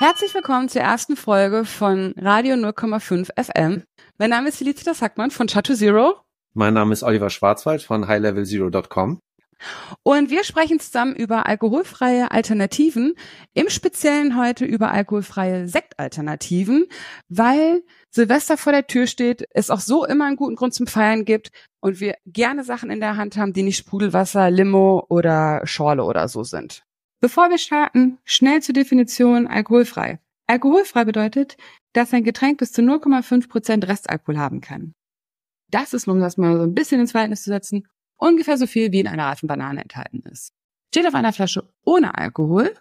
Herzlich willkommen zur ersten Folge von Radio 0,5 FM. Mein Name ist Felicitas Hackmann von Chateau Zero. Mein Name ist Oliver Schwarzwald von highlevelzero.com. Und wir sprechen zusammen über alkoholfreie Alternativen, im Speziellen heute über alkoholfreie Sektalternativen, weil Silvester vor der Tür steht, es auch so immer einen guten Grund zum Feiern gibt und wir gerne Sachen in der Hand haben, die nicht Sprudelwasser, Limo oder Schorle oder so sind. Bevor wir starten, schnell zur Definition alkoholfrei. Alkoholfrei bedeutet, dass ein Getränk bis zu 0,5 Prozent Restalkohol haben kann. Das ist, um das mal so ein bisschen ins Verhältnis zu setzen, ungefähr so viel wie in einer reifen Banane enthalten ist. Steht auf einer Flasche ohne Alkohol,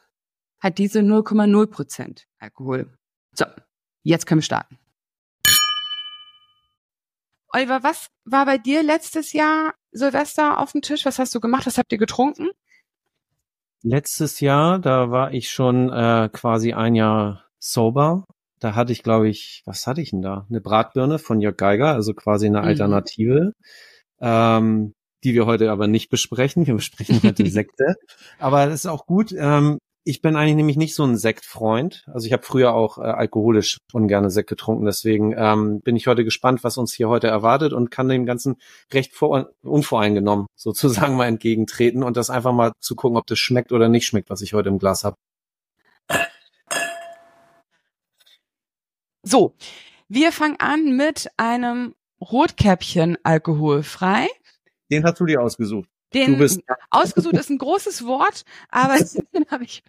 hat diese 0,0 Prozent Alkohol. So, jetzt können wir starten. Oliver, was war bei dir letztes Jahr Silvester auf dem Tisch? Was hast du gemacht? Was habt ihr getrunken? Letztes Jahr, da war ich schon äh, quasi ein Jahr sober. Da hatte ich, glaube ich, was hatte ich denn da? Eine Bratbirne von Jörg Geiger, also quasi eine Mhm. Alternative, ähm, die wir heute aber nicht besprechen. Wir besprechen heute Sekte. Aber das ist auch gut. Ähm, ich bin eigentlich nämlich nicht so ein Sektfreund. Also ich habe früher auch äh, alkoholisch ungerne Sekt getrunken. Deswegen ähm, bin ich heute gespannt, was uns hier heute erwartet und kann dem Ganzen recht vor unvoreingenommen sozusagen mal entgegentreten und das einfach mal zu gucken, ob das schmeckt oder nicht schmeckt, was ich heute im Glas habe. So, wir fangen an mit einem Rotkäppchen alkoholfrei. Den hast du dir ausgesucht. Den ausgesucht ist ein großes Wort, aber den habe ich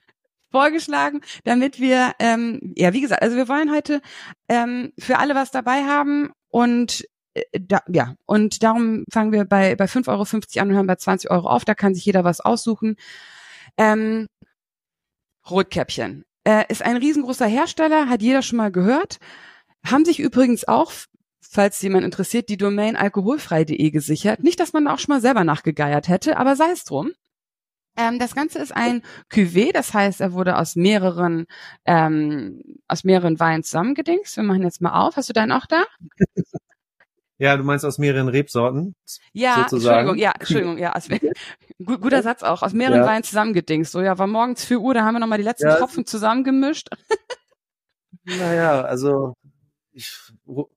vorgeschlagen, damit wir, ähm, ja, wie gesagt, also wir wollen heute ähm, für alle was dabei haben und äh, da, ja, und darum fangen wir bei, bei 5,50 Euro an und hören bei 20 Euro auf, da kann sich jeder was aussuchen. Ähm, Rotkäppchen. Äh, ist ein riesengroßer Hersteller, hat jeder schon mal gehört, haben sich übrigens auch falls jemand interessiert, die Domain alkoholfrei.de gesichert. Nicht, dass man da auch schon mal selber nachgegeiert hätte, aber sei es drum. Ähm, das Ganze ist ein Cuvée, das heißt, er wurde aus mehreren ähm, aus mehreren Weinen zusammengedingst. Wir machen jetzt mal auf. Hast du deinen auch da? Ja, du meinst aus mehreren Rebsorten? Ja, sozusagen. Entschuldigung, ja, Entschuldigung, ja, aus, gu- guter Satz auch, aus mehreren Ja. Weinen zusammengedingst. So, ja, war morgens 4 Uhr, da haben wir nochmal die letzten Ja. Tropfen zusammengemischt. Naja, also ich,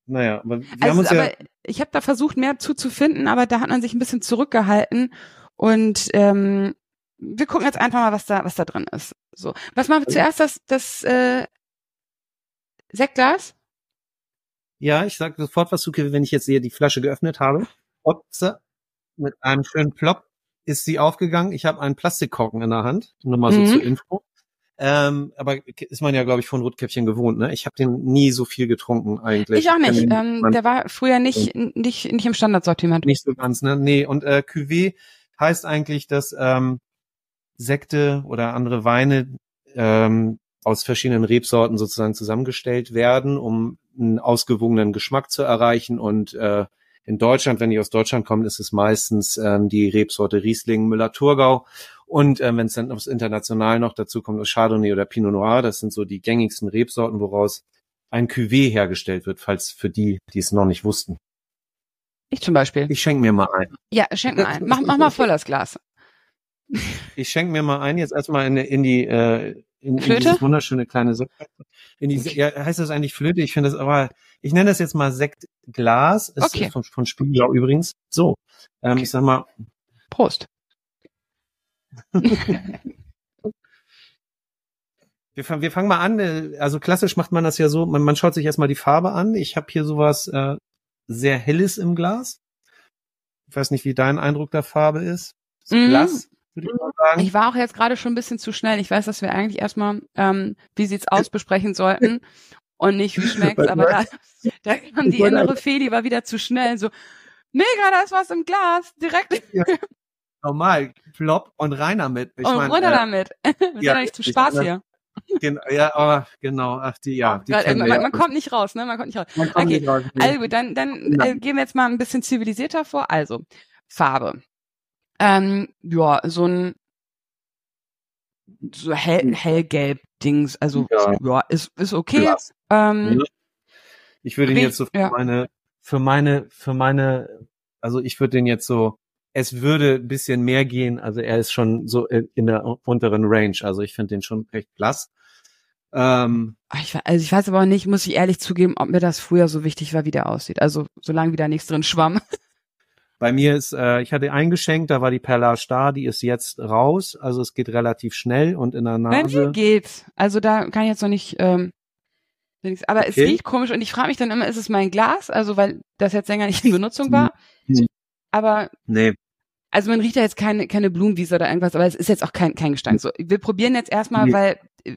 naja, aber wir haben Also, uns ja, ich habe da versucht, mehr zuzufinden, aber da hat man sich ein bisschen zurückgehalten und ähm, wir gucken jetzt einfach mal, was da, was da drin ist. So, was machen wir Also zuerst? Das, das äh, Sektglas? ja, ich sag sofort was zu, wenn ich jetzt hier die Flasche geöffnet habe. Opse, mit einem schönen Plop ist sie aufgegangen. Ich habe einen Plastikkorken in der Hand, nur mal so Mhm. zur Info. Ähm, aber ist man ja, glaube ich, von Rotkäppchen gewohnt, ne? Ich habe den nie so viel getrunken eigentlich. Ich auch nicht. Ähm, man- der war früher nicht, nicht, nicht im Standardsortiment. nicht so ganz, ne? Nee, und äh, Cuvée heißt eigentlich, dass ähm, Sekte oder andere Weine ähm, aus verschiedenen Rebsorten sozusagen zusammengestellt werden, um einen ausgewogenen Geschmack zu erreichen. Und äh, in Deutschland, wenn die aus Deutschland kommen, ist es meistens ähm, die Rebsorte Riesling, Müller-Thurgau. Und ähm, wenn es dann aufs International noch dazu kommt, ist Chardonnay oder Pinot Noir. Das sind so die gängigsten Rebsorten, woraus ein Cuvée hergestellt wird, falls für die, die es noch nicht wussten. Ich zum Beispiel. Ich schenke mir mal ein. Ja, schenk mal ein. Mach, mach mal voll das Glas. Ich schenke mir mal ein, jetzt erstmal in, in die äh, in, in Flöte? dieses wunderschöne kleine Sekt. In die, ja, heißt das eigentlich Flöte? Ich finde das aber, ich nenne das jetzt mal Sektglas. Ist Okay. von, von Spiegelau übrigens. So, ähm, ich sag mal, Prost. wir, fang- wir fangen mal an. äh, Also klassisch macht man das ja so, man, man schaut sich erstmal die Farbe an. Ich habe hier sowas äh, sehr helles im Glas. Ich weiß nicht, wie dein Eindruck der Farbe ist. Das Mhm. Glas, würde ich mal sagen. Ich war auch jetzt gerade schon ein bisschen zu schnell. Ich weiß, dass wir eigentlich erstmal, ähm, wie sieht's aus, besprechen sollten und nicht wie schmeckt's, aber da, da kam die innere Fee, die war wieder zu schnell. So, mega, da ist was im Glas, direkt Normal, plopp und rein damit. Ich und mein, runter äh, damit. Wir sind ja, nicht zum Spaß hier. Gen ja, aber genau, ach die, ja, die Gerade, kennen man, ja. man kommt nicht raus, ne? Man kommt nicht raus. Kommt okay, nicht raus. Also gut, dann, dann äh, gehen wir jetzt mal ein bisschen zivilisierter vor. Also, Farbe. Ähm, ja, so ein so hell, hellgelb Dings, also ja, Ja. ist, ist okay. Ähm, Ja. Ich würde ihn jetzt so für meine, für meine, für meine, also ich würde den jetzt so, es würde ein bisschen mehr gehen, also er ist schon so in der unteren Range, also ich finde den schon recht blass. Ähm, ich, also ich weiß aber auch nicht, muss ich ehrlich zugeben, ob mir das früher so wichtig war, wie der aussieht. Also solange wieder nichts drin schwamm. Bei mir ist, äh, ich hatte eingeschenkt, da war die Perlage da, die ist jetzt raus. Also es geht relativ schnell und in der Nase. Bei mir geht's. Also da kann ich jetzt noch nicht. Ähm, aber okay. es riecht komisch und ich frage mich dann immer, ist es mein Glas? Also weil das jetzt länger nicht in Benutzung war. Mhm. Aber nee. Also man riecht ja jetzt keine, keine Blumenwiese oder irgendwas, aber es ist jetzt auch kein, kein Gestank. So, wir probieren jetzt erstmal, nee. weil äh,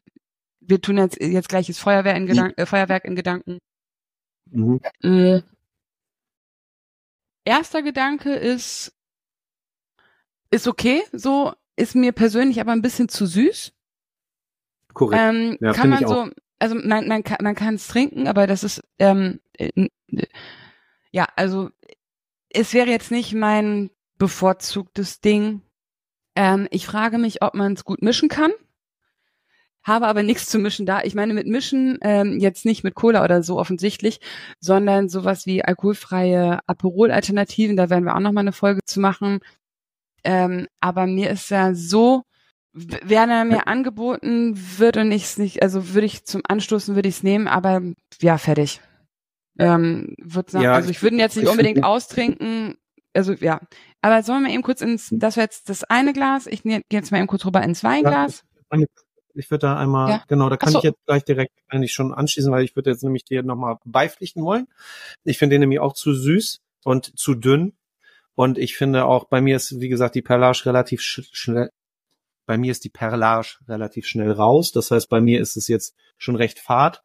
wir tun jetzt, jetzt gleiches Feuerwehr in Gedanken, äh, Feuerwerk in Gedanken. Mhm. Äh, erster Gedanke ist, ist okay, so ist mir persönlich aber ein bisschen zu süß. Korrekt. Ähm, ja, kann man so, also man, man kann man kann es trinken, aber das ist ähm, äh, ja, also es wäre jetzt nicht mein bevorzugtes Ding. Ähm, ich frage mich, ob man es gut mischen kann habe aber nichts zu mischen da. Ich meine mit mischen ähm, jetzt nicht mit Cola oder so offensichtlich, sondern sowas wie alkoholfreie Aperol-Alternativen. Da werden wir auch noch mal eine Folge zu machen. Ähm, aber mir ist ja so, wenn er mir angeboten wird und ich es nicht, also würde ich zum Anstoßen würde ich es nehmen, aber ja fertig. Ähm, würde sagen, ja, also ich würde ihn jetzt nicht unbedingt austrinken. Also ja, aber sollen wir eben kurz ins, das wäre jetzt das eine Glas. Ich gehe jetzt mal eben kurz rüber ins Weinglas. Ja, ich würde da einmal, ja. genau, da kann so. ich jetzt gleich direkt eigentlich schon anschließen, weil ich würde jetzt nämlich dir nochmal beipflichten wollen. Ich finde den nämlich auch zu süß und zu dünn. Und ich finde auch, bei mir ist, wie gesagt, die Perlage relativ sch schnell, bei mir ist die Perlage relativ schnell raus. Das heißt, bei mir ist es jetzt schon recht fad.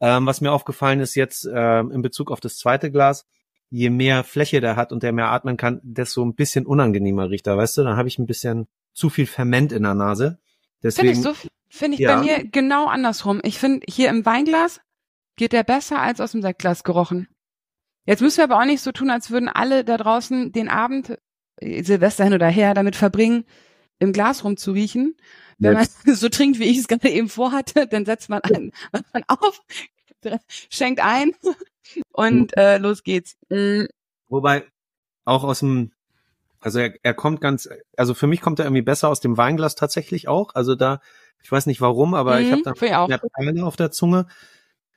Ähm, was mir aufgefallen ist jetzt ähm, in Bezug auf das zweite Glas, je mehr Fläche der hat und der mehr atmen kann, desto ein bisschen unangenehmer riecht er, weißt du? Dann habe ich ein bisschen zu viel Ferment in der Nase. Deswegen, Finde ich so, Finde ich ja. bei mir genau andersrum. Ich finde, hier im Weinglas geht der besser als aus dem Sektglas gerochen. Jetzt müssen wir aber auch nicht so tun, als würden alle da draußen den Abend, äh, Silvester hin oder her, damit verbringen, im Glas rumzuriechen. Wenn man so trinkt, wie ich es gerade eben vorhatte, dann setzt man, an, man auf, schenkt ein und äh, los geht's. Mhm. Wobei auch aus dem, also er, er kommt ganz, also für mich kommt er irgendwie besser aus dem Weinglas tatsächlich auch. Also da ich weiß nicht warum, aber mhm, ich habe da eine Perle auf der Zunge,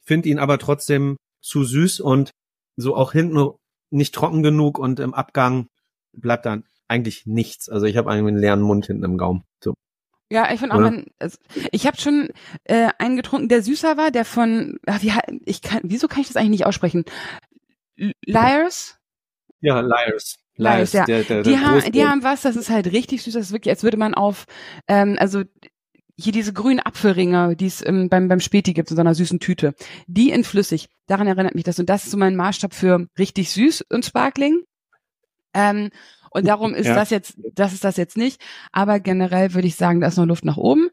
finde ihn aber trotzdem zu süß und so auch hinten nicht trocken genug und im Abgang bleibt dann eigentlich nichts. Also ich habe einen leeren Mund hinten im Gaumen. So. Ja, ich finde auch, man, also ich habe schon äh, einen getrunken, der süßer war, der von, ach, wie, ich kann, wieso kann ich das eigentlich nicht aussprechen? Liars? Ja, Liars. Liars, ja. Der, der, die, haben, die haben was, das ist halt richtig süß, das ist wirklich, als würde man auf, ähm, also hier diese grünen Apfelringe, die es ähm, beim, beim Späti gibt, in so einer süßen Tüte, die in flüssig, daran erinnert mich das. Und das ist so mein Maßstab für richtig süß und Sparkling. Ähm, und darum ist ja. das jetzt, das ist das jetzt nicht. Aber generell würde ich sagen, da ist noch Luft nach oben.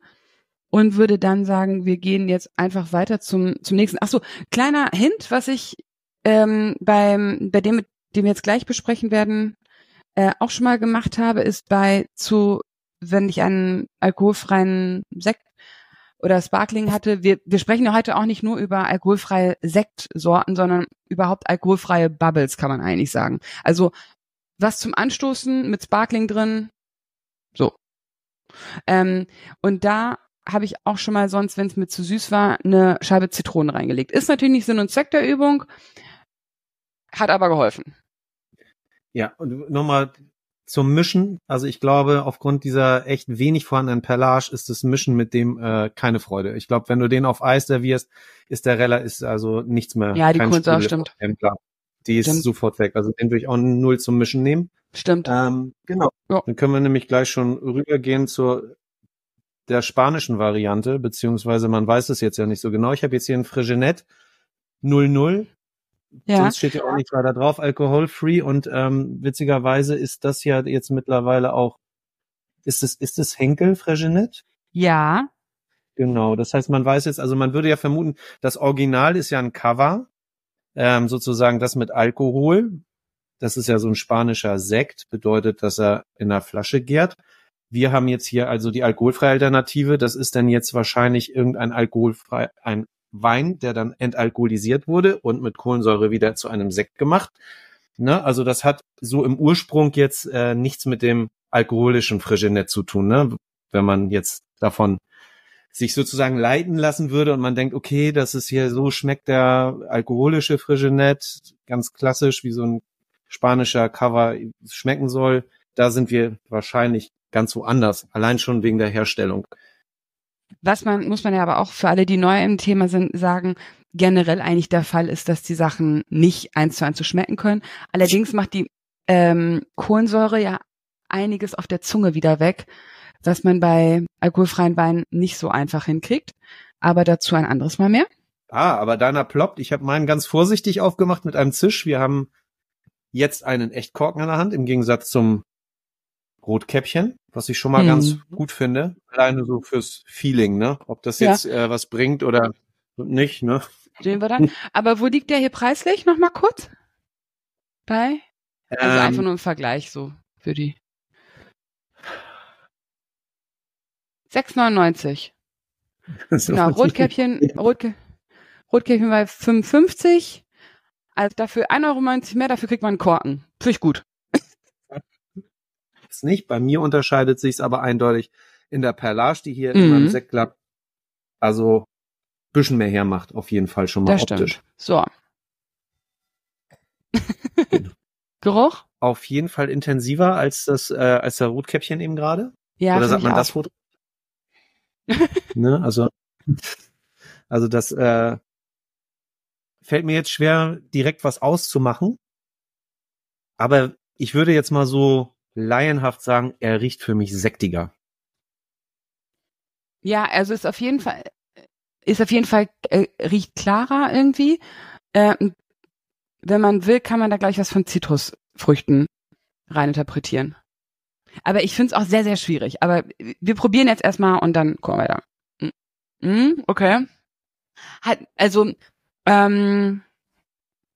Und würde dann sagen, wir gehen jetzt einfach weiter zum, zum nächsten. Ach so, kleiner Hint, was ich ähm, beim, bei dem, den wir jetzt gleich besprechen werden, äh, auch schon mal gemacht habe, ist bei zu wenn ich einen alkoholfreien Sekt oder Sparkling hatte, wir, wir sprechen ja heute auch nicht nur über alkoholfreie Sektsorten, sondern überhaupt alkoholfreie Bubbles, kann man eigentlich sagen. Also was zum Anstoßen mit Sparkling drin, so. Ähm, und da habe ich auch schon mal sonst, wenn es mir zu süß war, eine Scheibe Zitrone reingelegt. Ist natürlich nicht Sinn und Zweck der Übung, hat aber geholfen. Ja, und nochmal zum Mischen. Also ich glaube, aufgrund dieser echt wenig vorhandenen Perlage ist das Mischen mit dem äh, keine Freude. Ich glaube, wenn du den auf Eis servierst, ist der Reller ist also nichts mehr. Ja, die Kohlensäure stimmt. Die ist stimmt. sofort weg. Also den würde ich auch null zum Mischen nehmen. Stimmt. Ähm, genau. Ja. Dann können wir nämlich gleich schon rübergehen zur der spanischen Variante, beziehungsweise man weiß es jetzt ja nicht so genau. Ich habe jetzt hier ein Frigenet 00 ja. Sonst steht ja auch nicht weiter drauf, alkoholfree und ähm, witzigerweise ist das ja jetzt mittlerweile auch, ist es, ist es Henkel Fregenet? Ja. Genau, das heißt, man weiß jetzt, also man würde ja vermuten, das Original ist ja ein Cover, ähm, sozusagen das mit Alkohol. Das ist ja so ein spanischer Sekt, bedeutet, dass er in der Flasche gärt. Wir haben jetzt hier also die alkoholfreie Alternative. Das ist dann jetzt wahrscheinlich irgendein alkoholfrei, ein Wein, der dann entalkoholisiert wurde und mit Kohlensäure wieder zu einem Sekt gemacht. Ne? Also das hat so im Ursprung jetzt äh, nichts mit dem alkoholischen Frigenet zu tun, ne? wenn man jetzt davon sich sozusagen leiten lassen würde und man denkt, okay, das ist hier so schmeckt der alkoholische Frigenet, ganz klassisch, wie so ein spanischer Cover schmecken soll, da sind wir wahrscheinlich ganz woanders, allein schon wegen der Herstellung. Was man, muss man ja aber auch für alle, die neu im Thema sind, sagen, generell eigentlich der Fall ist, dass die Sachen nicht eins zu eins zu schmecken können. Allerdings macht die ähm, Kohlensäure ja einiges auf der Zunge wieder weg, was man bei alkoholfreien Weinen nicht so einfach hinkriegt. Aber dazu ein anderes Mal mehr. Ah, aber deiner ploppt. Ich habe meinen ganz vorsichtig aufgemacht mit einem Zisch. Wir haben jetzt einen Echtkorken in der Hand, im Gegensatz zum Rotkäppchen, was ich schon mal hm. ganz gut finde. Alleine so fürs Feeling, ne? Ob das jetzt ja. äh, was bringt oder nicht, ne? Sehen wir dann. Aber wo liegt der hier preislich? Noch mal kurz. Bei? Also ähm, einfach nur im Vergleich so für die. 6,99. genau, Rotkäppchen, Rotkä Rotkäppchen bei 55. Also dafür 1,90 Euro mehr, dafür kriegt man einen Korken. Finde ich gut. Ist nicht. Bei mir unterscheidet sich es aber eindeutig in der Perlage, die hier mhm. in meinem Sektglas also bisschen mehr hermacht, auf jeden Fall schon mal das optisch. Stimmt. So. Geruch? Auf jeden Fall intensiver als das, äh, als der Rotkäppchen eben gerade. Ja. Oder sagt man das Rot? Ne, also, also das äh, fällt mir jetzt schwer, direkt was auszumachen. Aber ich würde jetzt mal so laienhaft sagen, er riecht für mich sektiger. Ja, also ist auf jeden Fall, ist auf jeden Fall, äh, riecht klarer irgendwie. Äh, wenn man will, kann man da gleich was von Zitrusfrüchten reininterpretieren. Aber ich finde es auch sehr, sehr schwierig. Aber wir probieren jetzt erstmal und dann gucken wir weiter. Mhm, okay. Hat, also, ähm,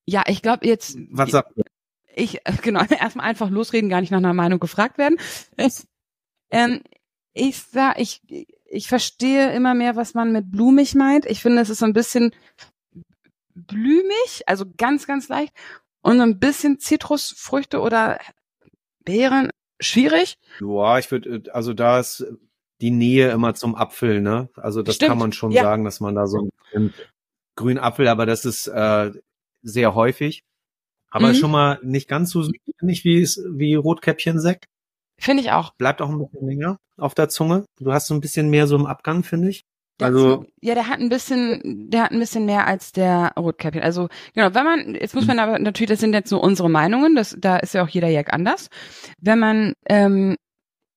ja, ich glaube jetzt. Was sagt Ich, genau, erstmal einfach losreden, gar nicht nach einer Meinung gefragt werden. Es, ähm, ich sag, ich, ich verstehe immer mehr, was man mit blumig meint. Ich finde, es ist so ein bisschen blümig, also ganz, ganz leicht und ein bisschen Zitrusfrüchte oder Beeren schwierig. Ja, ich würde, also da ist die Nähe immer zum Apfel, ne? Also das Stimmt. kann man schon ja. sagen, dass man da so einen grünen Apfel, aber das ist äh, sehr häufig. Aber mhm. schon mal nicht ganz so nicht wie wie Rotkäppchen-Sekt. Finde ich auch. Bleibt auch ein bisschen länger auf der Zunge. Du hast so ein bisschen mehr so im Abgang, finde ich. Also ja, der hat ein bisschen, der hat ein bisschen mehr als der Rotkäppchen. Also genau, wenn man, jetzt muss man aber natürlich, das sind jetzt so unsere Meinungen, das, da ist ja auch jeder Jack anders. Wenn man ähm,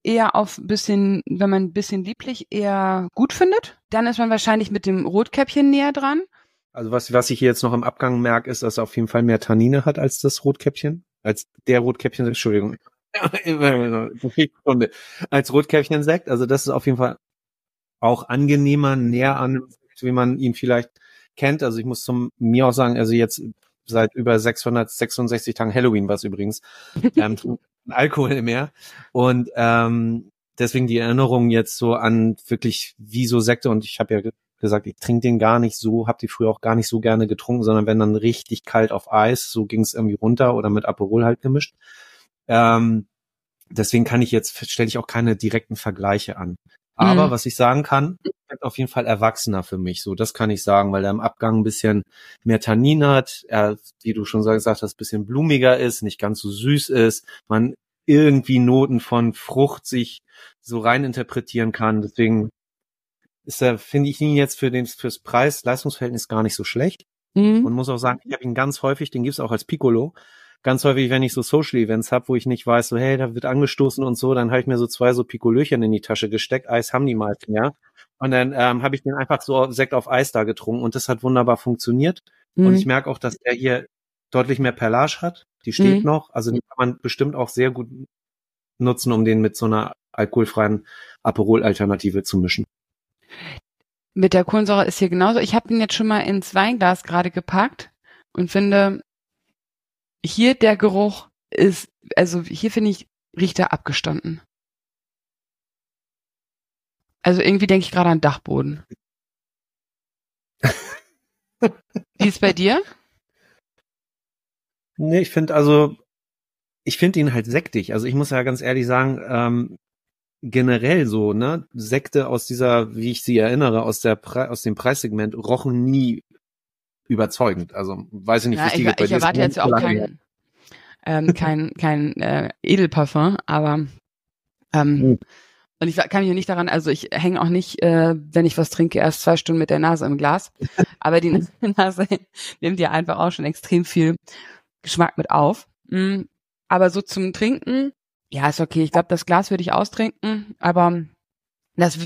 eher auf bisschen, wenn man ein bisschen lieblich eher gut findet, dann ist man wahrscheinlich mit dem Rotkäppchen näher dran. Also was, was ich hier jetzt noch im Abgang merke, ist, dass er auf jeden Fall mehr Tannine hat als das Rotkäppchen, als der Rotkäppchen, Entschuldigung. als Rotkäppchen-Sekt. Also das ist auf jeden Fall auch angenehmer, näher an, wie man ihn vielleicht kennt. Also ich muss zum mir auch sagen, also jetzt seit über 666 Tagen Halloween was übrigens, ähm, Alkohol mehr. Und ähm, deswegen die Erinnerung jetzt so an wirklich wie so Sekte und ich habe ja gesagt, ich trinke den gar nicht so, habe die früher auch gar nicht so gerne getrunken, sondern wenn dann richtig kalt auf Eis, so ging es irgendwie runter oder mit Aperol halt gemischt. Ähm, deswegen kann ich jetzt, stelle ich auch keine direkten Vergleiche an. Aber mhm. was ich sagen kann, auf jeden Fall erwachsener für mich. So, das kann ich sagen, weil er im Abgang ein bisschen mehr Tannin hat, er, wie du schon gesagt hast, ein bisschen blumiger ist, nicht ganz so süß ist, man irgendwie Noten von Frucht sich so rein interpretieren kann. Deswegen ist er, finde ich ihn jetzt für den fürs Preis-Leistungsverhältnis gar nicht so schlecht. Mhm. Und muss auch sagen, ich habe ihn ganz häufig, den gibt's auch als Piccolo ganz häufig, wenn ich so Social Events habe, wo ich nicht weiß, so hey, da wird angestoßen und so, dann habe ich mir so zwei so Pikolöchen in die Tasche gesteckt. Eis haben die meisten, ja. Und dann ähm, habe ich den einfach so Sekt auf Eis da getrunken und das hat wunderbar funktioniert. Mhm. Und ich merke auch, dass er hier deutlich mehr Perlage hat. Die steht mhm. noch. Also die kann man bestimmt auch sehr gut nutzen, um den mit so einer alkoholfreien Aperol-Alternative zu mischen. Mit der Kohlensäure ist hier genauso. Ich habe ihn jetzt schon mal ins Weinglas gerade gepackt und finde, hier der Geruch ist, also hier finde ich, riecht er abgestanden. Also irgendwie denke ich gerade an Dachboden. Wie ist bei dir? Nee, ich finde also, ich finde ihn halt sektig. Also ich muss ja ganz ehrlich sagen, ähm, generell so, ne? Sekte aus dieser, wie ich sie erinnere, aus der Pre aus dem Preissegment rochen nie überzeugend. Also weiß ich nicht, ja, wie ich, ich erwarte jetzt auch kein, ähm, kein, kein äh, Edelparfum, aber ähm, mhm. und ich kann mich nicht daran, also ich hänge auch nicht, äh, wenn ich was trinke, erst zwei Stunden mit der Nase im Glas. aber die Nase nimmt ja einfach auch schon extrem viel Geschmack mit auf. Mhm. Aber so zum Trinken, ja, ist okay. Ich glaube, das Glas würde ich austrinken, aber das,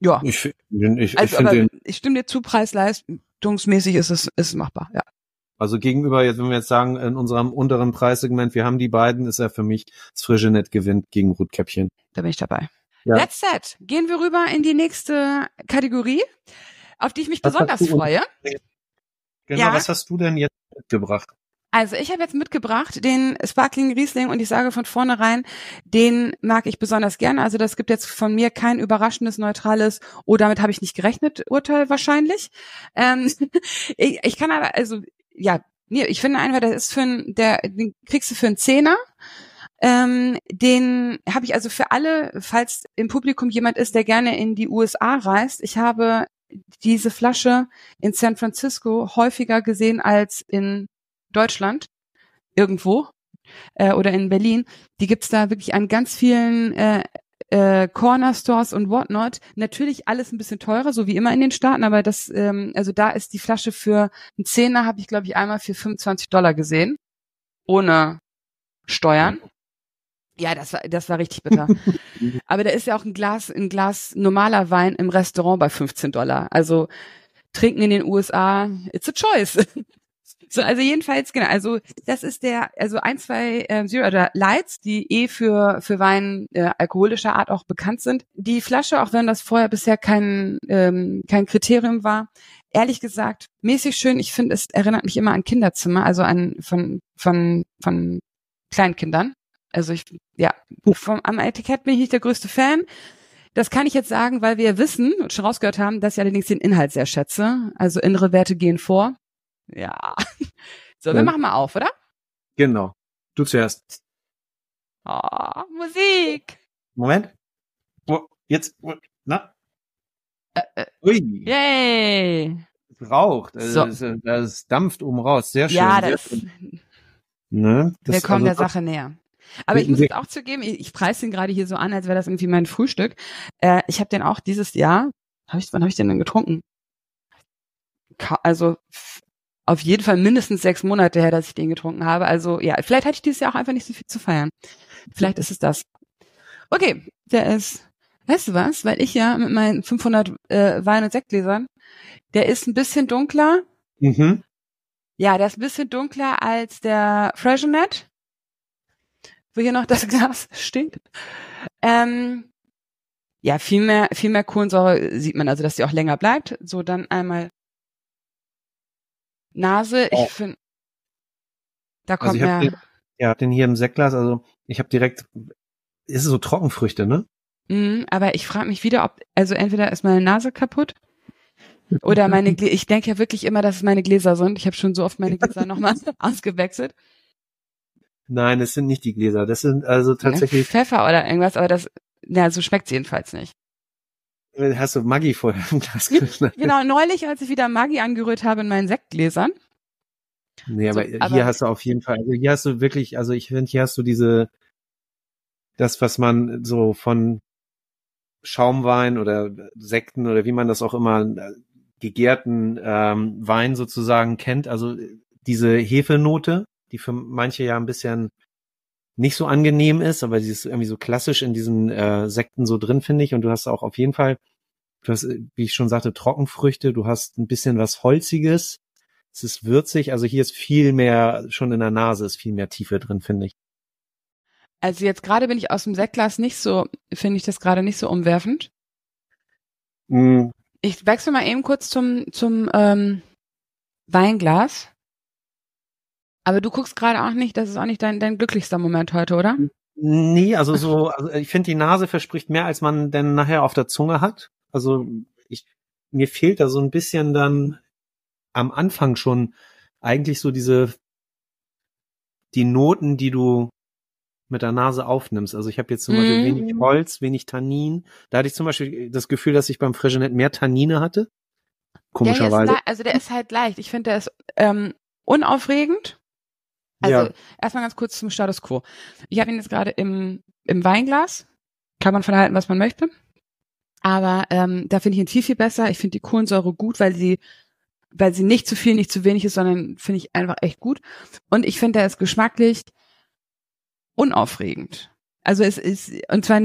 ja. Ich, ich, also, ich, aber ich stimme dir zu, preis-leistungsmäßig ist es, ist machbar, ja. Also gegenüber, jetzt, wenn wir jetzt sagen, in unserem unteren Preissegment, wir haben die beiden, ist er für mich das frische Net gewinnt gegen Rotkäppchen. Da bin ich dabei. Ja. That's it. Gehen wir rüber in die nächste Kategorie, auf die ich mich was besonders freue. Genau, ja. was hast du denn jetzt mitgebracht? Also ich habe jetzt mitgebracht den Sparkling Riesling und ich sage von vornherein, den mag ich besonders gerne. Also das gibt jetzt von mir kein überraschendes, neutrales, oh, damit habe ich nicht gerechnet, Urteil wahrscheinlich. Ähm, ich, ich kann aber, also ja, nee, ich finde einfach, das ist für ein, der, den kriegst du für einen Zehner. Ähm, den habe ich also für alle, falls im Publikum jemand ist, der gerne in die USA reist. Ich habe diese Flasche in San Francisco häufiger gesehen als in Deutschland irgendwo äh, oder in Berlin, die gibt's da wirklich an ganz vielen äh, äh, Corner Stores und whatnot. Natürlich alles ein bisschen teurer, so wie immer in den Staaten, aber das, ähm, also da ist die Flasche für einen Zehner, habe ich glaube ich einmal für 25 Dollar gesehen, ohne Steuern. Ja, das war, das war richtig bitter. aber da ist ja auch ein Glas, ein Glas normaler Wein im Restaurant bei 15 Dollar. Also trinken in den USA, it's a choice. So, also jedenfalls, genau, also das ist der, also ein, zwei äh, Zero oder Lights, die eh für, für Wein äh, alkoholischer Art auch bekannt sind. Die Flasche, auch wenn das vorher bisher kein, ähm, kein Kriterium war, ehrlich gesagt, mäßig schön. Ich finde, es erinnert mich immer an Kinderzimmer, also an von, von, von Kleinkindern. Also ich, ja, vom, am Etikett bin ich nicht der größte Fan. Das kann ich jetzt sagen, weil wir wissen und schon rausgehört haben, dass ich allerdings den Inhalt sehr schätze. Also innere Werte gehen vor. Ja. So, wir machen mal auf, oder? Genau. Du zuerst. Oh, Musik. Moment. Jetzt, na? Äh, äh, Ui. Yay. Es raucht. So. Das, das, dampft oben raus. Sehr schön. Ja, das, schön. Ne? das wir kommen also, der Sache näher. Aber ich muss jetzt auch zugeben, ich, ich preise den gerade hier so an, als wäre das irgendwie mein Frühstück. Äh, ich habe den auch dieses Jahr, hab ich, wann habe ich den denn getrunken? Also auf jeden Fall mindestens sechs Monate her, dass ich den getrunken habe. Also ja, vielleicht hatte ich dieses Jahr auch einfach nicht so viel zu feiern. Vielleicht ist es das. Okay, der ist, weißt du was, weil ich ja mit meinen 500 äh, Wein- und Sektgläsern, der ist ein bisschen dunkler. Mhm. Ja, der ist ein bisschen dunkler als der Freshenet, wo hier noch das Glas steht. Ähm, ja, viel mehr, viel mehr Kohlensäure sieht man, also dass die auch länger bleibt. So, dann einmal Nase, ich finde, da also kommt also mehr. Den, ja, den hier im Sektglas, also ich habe direkt, ist es so Trockenfrüchte, ne? Mm, aber ich frage mich wieder, ob, also entweder ist meine Nase kaputt oder meine, Gläser, ich denke ja wirklich immer, dass es meine Gläser sind. Ich habe schon so oft meine Gläser nochmal ausgewechselt. Nein, es sind nicht die Gläser. Das sind also tatsächlich. Pfeffer oder irgendwas, aber das, ja, so schmeckt's jedenfalls nicht. Hast du Maggi vorher im Glas geschnitten? Genau, neulich, als ich wieder Maggi angerührt habe in meinen Sektgläsern. Nee, aber, so, aber hier hast du auf jeden Fall, also hier hast du wirklich, also ich finde, hier hast du diese, das, was man so von Schaumwein oder Sekten oder wie man das auch immer, gegärten ähm, Wein sozusagen kennt. Also diese Hefenote, die für manche ja ein bisschen nicht so angenehm ist, aber sie ist irgendwie so klassisch in diesen äh, Sekten so drin, finde ich. Und du hast auch auf jeden Fall, du hast, wie ich schon sagte, Trockenfrüchte, du hast ein bisschen was Holziges, es ist würzig, also hier ist viel mehr, schon in der Nase ist viel mehr Tiefe drin, finde ich. Also jetzt gerade bin ich aus dem Sektglas nicht so, finde ich das gerade nicht so umwerfend. Mm. Ich wechsle mal eben kurz zum, zum ähm, Weinglas. Aber du guckst gerade auch nicht, das ist auch nicht dein, dein glücklichster Moment heute, oder? Nee, also so, also ich finde, die Nase verspricht mehr, als man denn nachher auf der Zunge hat. Also ich, mir fehlt da so ein bisschen dann am Anfang schon eigentlich so diese, die Noten, die du mit der Nase aufnimmst. Also ich habe jetzt zum Beispiel Mhm. wenig Holz, wenig Tannin. Da hatte ich zum Beispiel das Gefühl, dass ich beim Frisianet mehr Tannine hatte. Der Komischerweise. le- also der ist halt leicht. Ich finde, der ist ähm, unaufregend. Also Ja. erstmal ganz kurz zum Status quo. Ich habe ihn jetzt gerade im, im Weinglas. Kann man von halten, was man möchte. Aber ähm, da finde ich ihn viel, viel besser. Ich finde die Kohlensäure gut, weil sie, weil sie nicht zu viel, nicht zu wenig ist, sondern finde ich einfach echt gut. Und ich finde, er ist geschmacklich unaufregend. Also es ist, und zwar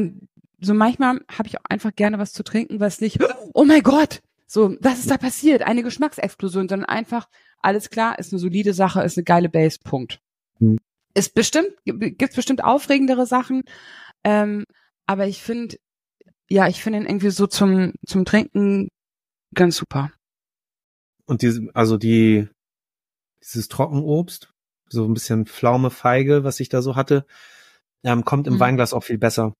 so manchmal habe ich auch einfach gerne was zu trinken, was nicht, oh mein Gott, so, was ist da passiert? Eine Geschmacksexplosion, sondern einfach, alles klar, ist eine solide Sache, ist eine geile Base, Punkt. Hm. Ist bestimmt, gibt bestimmt aufregendere Sachen, ähm, aber ich finde, ja, ich finde ihn irgendwie so zum, zum Trinken ganz super. Und diese, also die, dieses Trockenobst, so ein bisschen Pflaume, Feige, was ich da so hatte, ähm, kommt im Mhm. Weinglas auch viel besser.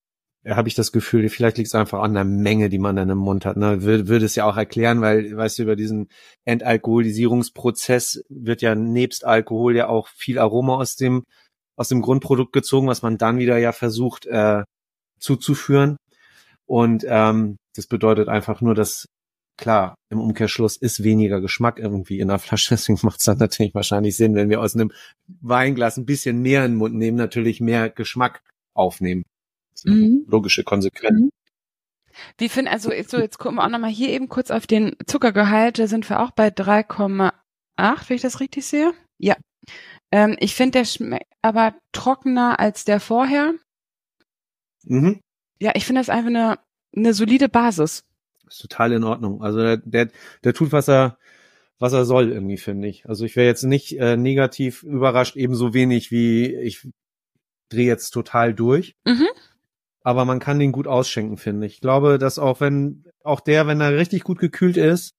Da habe ich das Gefühl, vielleicht liegt es einfach an der Menge, die man dann im Mund hat. Ne? Würde, würde es ja auch erklären, weil, weißt du, über diesen Entalkoholisierungsprozess wird ja nebst Alkohol ja auch viel Aroma aus dem, aus dem Grundprodukt gezogen, was man dann wieder ja versucht äh, zuzuführen. Und ähm, das bedeutet einfach nur, dass klar, im Umkehrschluss ist weniger Geschmack irgendwie in der Flasche. Deswegen macht es dann natürlich wahrscheinlich Sinn, wenn wir aus einem Weinglas ein bisschen mehr in den Mund nehmen, natürlich mehr Geschmack aufnehmen. Das ist eine Mhm. Logische Konsequenz. Wie finden, also jetzt- so, jetzt gucken wir auch nochmal hier eben kurz auf den Zuckergehalt. Da sind wir auch bei 3,8, wenn ich das richtig sehe. Ja. Ähm, ich finde, der schmeckt aber trockener als der vorher. Mhm. Ja, ich finde das einfach eine, eine solide Basis. Ist total in Ordnung. Also der, der, der tut, was er, was er soll, irgendwie, finde ich. Also ich wäre jetzt nicht äh, negativ überrascht, ebenso wenig wie ich drehe jetzt total durch. Mhm. Aber man kann den gut ausschenken, finde ich. Ich glaube, dass auch wenn, auch der, wenn er richtig gut gekühlt ist,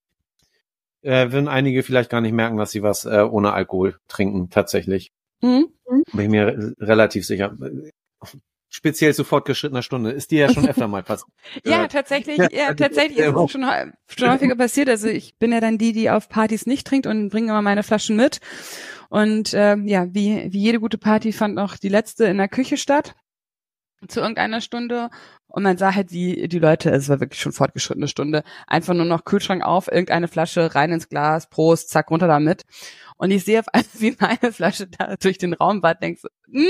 äh, würden einige vielleicht gar nicht merken, dass sie was äh, ohne Alkohol trinken, tatsächlich. Mhm. Bin ich mir re- relativ sicher. Speziell zu fortgeschrittener Stunde. Ist dir ja schon öfter mal passiert. Ja, Äh, tatsächlich, ja, tatsächlich ist äh, es schon, schon häufiger passiert. Also ich bin ja dann die, die auf Partys nicht trinkt und bringe immer meine Flaschen mit. Und ähm, ja, wie, wie jede gute Party fand auch die letzte in der Küche statt zu irgendeiner Stunde. Und man sah halt die, die Leute, es war wirklich schon fortgeschrittene Stunde, einfach nur noch Kühlschrank auf, irgendeine Flasche, rein ins Glas, Prost, zack, runter damit. Und ich sehe auf einmal, wie meine Flasche da durch den Raum war, denk so, mm,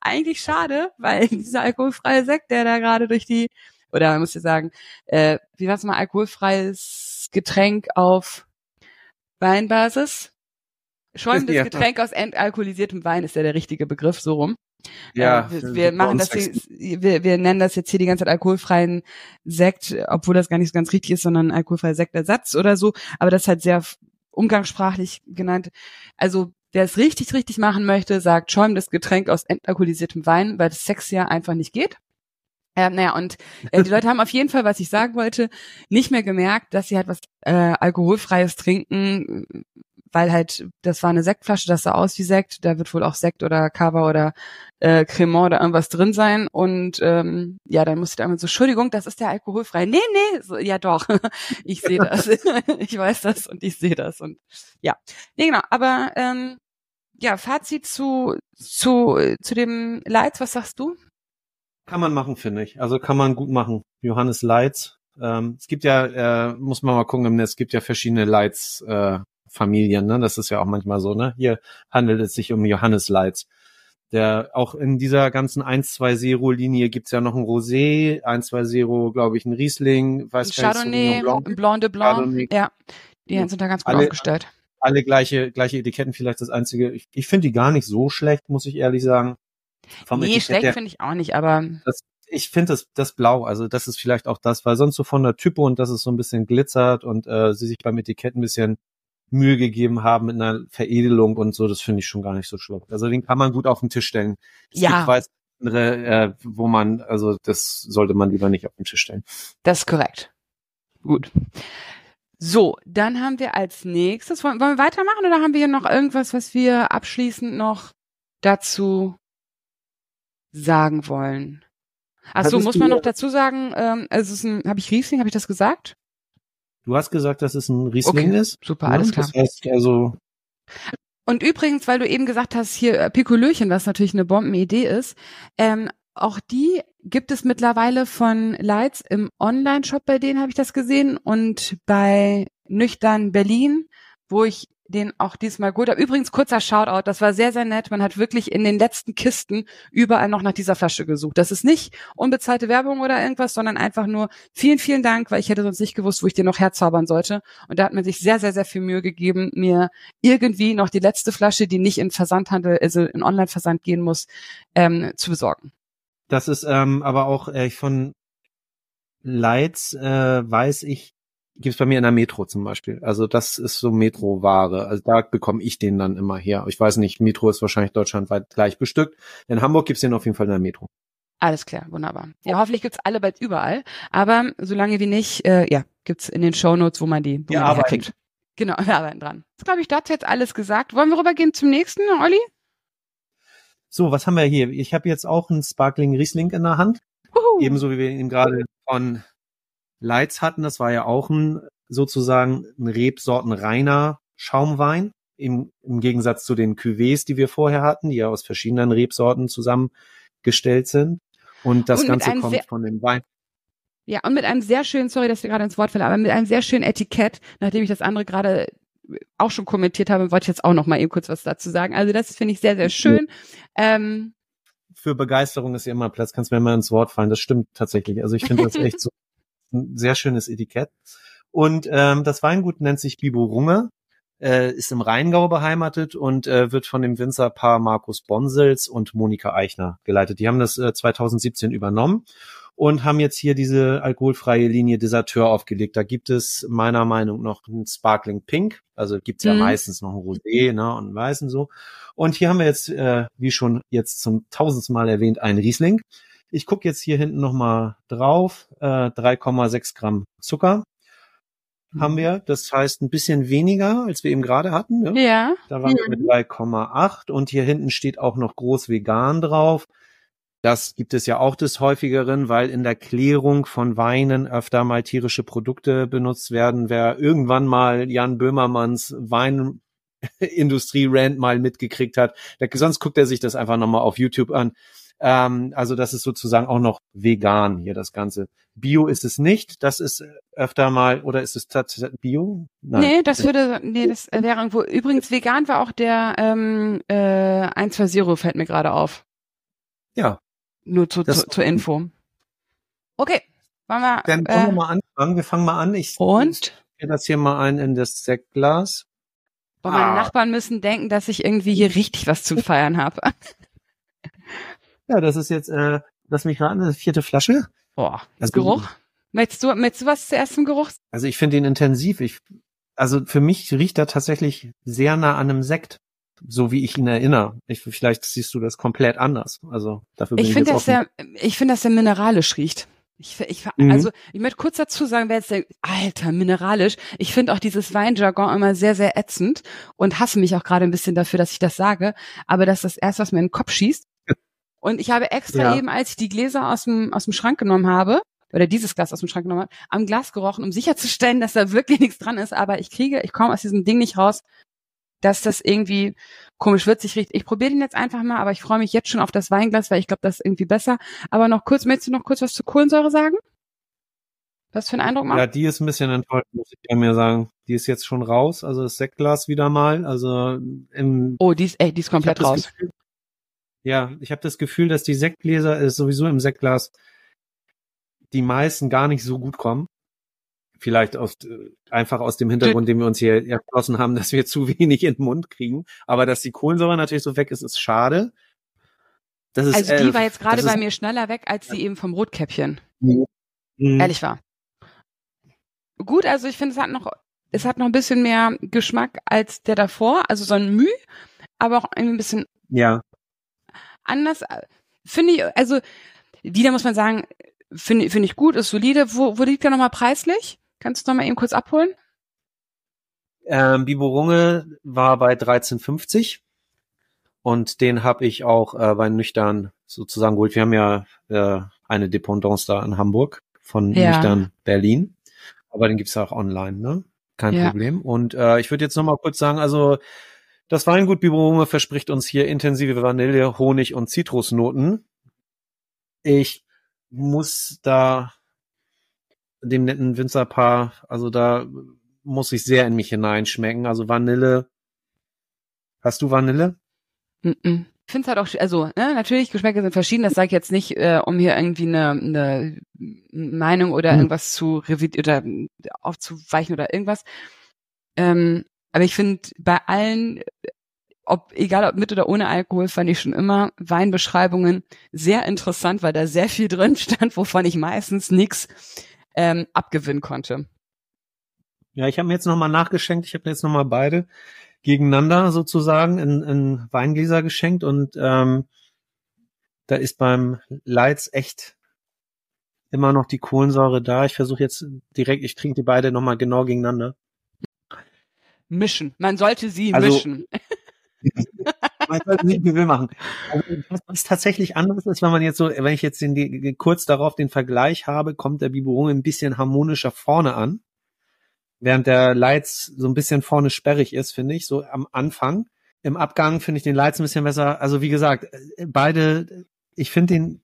eigentlich schade, weil dieser alkoholfreie Sekt, der da gerade durch die, oder man muss ja sagen, äh, wie war's mal, alkoholfreies Getränk auf Weinbasis? Schäumendes. Getränk aus entalkoholisiertem Wein ist ja der richtige Begriff, so rum. Ja, Äh, wir, wir machen das, hier, wir, wir nennen das jetzt hier die ganze Zeit alkoholfreien Sekt, obwohl das gar nicht so ganz richtig ist, sondern alkoholfreier Sektersatz oder so. Aber das ist halt sehr umgangssprachlich genannt. Also wer es richtig, richtig machen möchte, sagt schäumendes Getränk aus entalkoholisiertem Wein, weil das Sex ja einfach nicht geht. Äh, naja, und äh, die Leute haben auf jeden Fall, was ich sagen wollte, nicht mehr gemerkt, dass sie halt was äh, alkoholfreies trinken, weil halt, das war eine Sektflasche, das sah aus wie Sekt, da wird wohl auch Sekt oder Cava oder äh, Cremant oder irgendwas drin sein. Und ähm, ja, dann musste ich damit so, Entschuldigung, das ist der alkoholfrei. Nee, nee, so, ja doch, ich sehe das. ich weiß das und ich sehe das. Und ja. Nee, genau, aber ähm, ja, Fazit zu, zu, zu dem Lights, was sagst du? Kann man machen, finde ich. Also kann man gut machen. Johannes Leitz. Ähm, es gibt ja, äh, muss man mal gucken es gibt ja verschiedene Leitz äh, Familien, ne? Das ist ja auch manchmal so, ne? Hier handelt es sich um Johannes Leitz. Der auch in dieser ganzen 1-2-0-Linie gibt's ja noch ein Rosé, 1-2-0, glaube ich, ein Riesling, weiß Chardonnay, Blanc. Blanc de Blanc. Chardonnay. Ja, die sind da ganz gut Alle- aufgestellt. Alle gleiche, gleiche Etiketten, vielleicht das einzige. Ich, ich finde die gar nicht so schlecht, muss ich ehrlich sagen. Vom Nee, Etikett schlecht finde ich auch nicht, aber ich finde das, das Blau, also das ist vielleicht auch das, weil sonst so von der Typo und dass es so ein bisschen glitzert und äh, sie sich beim Etikett ein bisschen Mühe gegeben haben mit einer Veredelung und so, das finde ich schon gar nicht so schlimm. Also den kann man gut auf den Tisch stellen. Es Ja. gibt weiß andere, äh, wo man, also das sollte man lieber nicht auf den Tisch stellen. Das ist korrekt. Gut. So, dann haben wir als nächstes, wollen, wollen wir weitermachen oder haben wir hier noch irgendwas, was wir abschließend noch dazu sagen wollen? Ach so, muss man noch dazu sagen, ähm, also es ist ein, habe ich Riesling, habe ich das gesagt? Du hast gesagt, dass es ein Riesling Okay, ist. Super, alles klar. Das heißt also, Und übrigens, weil du eben gesagt hast, hier äh, Pikolöchen, was natürlich eine Bombenidee ist, ähm, auch die gibt es mittlerweile von Lights im Online-Shop, bei denen habe ich das gesehen und bei Nüchtern Berlin, wo ich den auch diesmal gut habe. Übrigens kurzer Shoutout, das war sehr, sehr nett. Man hat wirklich in den letzten Kisten überall noch nach dieser Flasche gesucht. Das ist nicht unbezahlte Werbung oder irgendwas, sondern einfach nur vielen, vielen Dank, weil ich hätte sonst nicht gewusst, wo ich dir noch herzaubern sollte. Und da hat man sich sehr, sehr, sehr viel Mühe gegeben, mir irgendwie noch die letzte Flasche, die nicht in Versandhandel, also in Online-Versand gehen muss, ähm, zu besorgen. Das ist ähm, aber auch äh, von Lights äh, weiß ich, gibt's bei mir in der Metro zum Beispiel. Also das ist so Metro-Ware. Also da bekomme ich den dann immer her. Ich weiß nicht, Metro ist wahrscheinlich deutschlandweit gleich bestückt. In Hamburg gibt's den auf jeden Fall in der Metro. Alles klar, wunderbar. Ja, hoffentlich gibt's alle bald überall. Aber solange wie nicht, äh, ja, gibt's in den Shownotes, wo man die, wo wir man die herkriegt. Genau, wir arbeiten dran. Das glaube ich, dazu jetzt alles gesagt. Wollen wir rübergehen zum nächsten, Olli? So, was haben wir hier? Ich habe jetzt auch einen Sparkling Riesling in der Hand. Uhu. Ebenso wie wir ihn gerade von Lights hatten. Das war ja auch ein sozusagen ein Rebsortenreiner Schaumwein. Im, Im Gegensatz zu den Cuvées, die wir vorher hatten, die ja aus verschiedenen Rebsorten zusammengestellt sind. Und das Und Ganze kommt von dem Wein. Ja, und mit einem sehr schönen, sorry, dass ich gerade ins Wort falle, aber mit einem sehr schönen Etikett, nachdem ich das andere gerade auch schon kommentiert habe, wollte ich jetzt auch noch mal eben kurz was dazu sagen. Also das finde ich sehr, sehr schön. Ähm, Für Begeisterung ist ja immer Platz. Kannst mir mal ins Wort fallen. Das stimmt tatsächlich. Also ich finde das echt so ein sehr schönes Etikett. Und ähm, das Weingut nennt sich Bibo Runge, äh, ist im Rheingau beheimatet und äh, wird von dem Winzerpaar Markus Bonsels und Monika Eichner geleitet. Die haben das äh, 2017 übernommen und haben jetzt hier diese alkoholfreie Linie Deserteur aufgelegt. Da gibt es meiner Meinung nach ein Sparkling Pink, also gibt's ja Mhm. meistens noch ein Rosé ne, und einen weißen so. Und hier haben wir jetzt, äh, wie schon jetzt zum tausendsten Mal erwähnt, einen Riesling. Ich gucke jetzt hier hinten nochmal drauf. Äh, 3,6 Gramm Zucker haben wir. Das heißt ein bisschen weniger, als wir eben gerade hatten. Ne? ja. Da waren wir mit 3,8 und hier hinten steht auch noch groß vegan drauf. Das gibt es ja auch des häufigeren, weil in der Klärung von Weinen öfter mal tierische Produkte benutzt werden. Wer irgendwann mal Jan Böhmermanns Weinindustrie-Rand mal mitgekriegt hat, der, sonst guckt er sich das einfach nochmal auf YouTube an. Ähm, also das ist sozusagen auch noch vegan hier das Ganze. Bio ist es nicht. Das ist öfter mal, oder ist es tatsächlich Bio? Nee, das würde, nee, das wäre irgendwo. Übrigens, vegan war auch der ähm, äh, 120 fällt mir gerade auf. Ja, Nur zu, Das- zu, zur Info. Okay, wollen wir. Dann wollen wir Äh, mal anfangen. Wir fangen mal an. Ich und? stelle das hier mal ein in das Sektglas. Boah, meine Ah. Nachbarn müssen denken, dass ich irgendwie hier richtig was zu feiern habe. Ja, das ist jetzt, äh, lass mich raten, das ist die vierte Flasche. Boah, Also- Geruch. Möchtest du, möchtest du was zuerst zum Geruch? Also ich finde ihn intensiv. Ich, also für mich riecht er tatsächlich sehr nah an einem Sekt, so wie ich ihn erinnere. Ich, vielleicht siehst du das komplett anders. Also dafür bin ich, Ich finde, dass der, ich finde, dass der mineralisch riecht. Ich, ich, Mhm. also, ich möchte kurz dazu sagen, wer jetzt denkt, alter, mineralisch. Ich finde auch dieses Weinjargon immer sehr, sehr ätzend und hasse mich auch gerade ein bisschen dafür, dass ich das sage. Aber das ist das erste, was mir in den Kopf schießt. Und ich habe extra Ja. eben, als ich die Gläser aus dem, aus dem Schrank genommen habe, oder dieses Glas aus dem Schrank genommen habe, am Glas gerochen, um sicherzustellen, dass da wirklich nichts dran ist. Aber ich kriege, ich komme aus diesem Ding nicht raus, dass das irgendwie komisch würzig riecht. Ich probiere den jetzt einfach mal, aber ich freue mich jetzt schon auf das Weinglas, weil ich glaube, das ist irgendwie besser. Aber noch kurz, möchtest du noch kurz was zur Kohlensäure sagen? Was für einen Eindruck macht? Ja, die ist ein bisschen enttäuscht, muss ich bei mir sagen. Die ist jetzt schon raus, also das Sektglas wieder mal. Also im Oh, die ist, ey, die ist komplett raus. Gefühl, ja, ich habe das Gefühl, dass die Sektgläser ist sowieso im Sektglas die meisten gar nicht so gut kommen. Vielleicht aus, äh, einfach aus dem Hintergrund, den wir uns hier erschlossen haben, dass wir zu wenig in den Mund kriegen. Aber dass die Kohlensäure natürlich so weg ist, ist schade. Das ist, Also die äh, war jetzt gerade bei ist- mir schneller weg, als die eben vom Rotkäppchen. Mhm. Ehrlich war. Gut, also ich finde, es hat noch, es hat noch ein bisschen mehr Geschmack als der davor. Also so ein Müh, aber auch irgendwie ein bisschen Ja, anders. Finde ich, also wieder muss man sagen, finde finde ich gut, ist solide. Wo, wo liegt der nochmal preislich? Kannst du noch mal eben kurz abholen? ähm, Bibo Runge war bei 13,50 und den habe ich auch äh, bei Nüchtern sozusagen geholt. Wir haben ja äh, eine Dependance da in Hamburg von Ja. Nüchtern Berlin, aber den gibt's auch online, ne? Kein Ja. Problem. Und äh, ich würde jetzt noch mal kurz sagen, also Das Weingut Biberome verspricht uns hier intensive Vanille, Honig und Zitrusnoten. Ich muss da dem netten Winzerpaar, also da muss ich sehr in mich hineinschmecken. Also Vanille. Hast du Vanille? Mm -mm. Ich finde es halt auch, also ne, natürlich, Geschmäcker sind verschieden, das sage ich jetzt nicht, äh, um hier irgendwie eine, eine Meinung oder hm. irgendwas zu revidieren oder aufzuweichen oder irgendwas. Ähm, aber ich finde, bei allen, ob, egal ob mit oder ohne Alkohol, fand ich schon immer Weinbeschreibungen sehr interessant, weil da sehr viel drin stand, wovon ich meistens nichts ähm, abgewinnen konnte. Ja, ich habe mir jetzt nochmal nachgeschenkt, ich habe mir jetzt nochmal beide gegeneinander sozusagen in, in Weingläser geschenkt und ähm, da ist beim Leitz echt immer noch die Kohlensäure da. Ich versuche jetzt direkt, ich trinke die beide nochmal genau gegeneinander. Mischen. Man sollte sie also, mischen. man sollte sie wie will machen. Also, was tatsächlich anders ist, wenn man jetzt so, wenn ich jetzt den, kurz darauf den Vergleich habe, kommt der Biberon ein bisschen harmonischer vorne an während der Lights so ein bisschen vorne sperrig ist, finde ich, so am Anfang. Im Abgang finde ich den Lights ein bisschen besser. Also wie gesagt, beide, ich finde den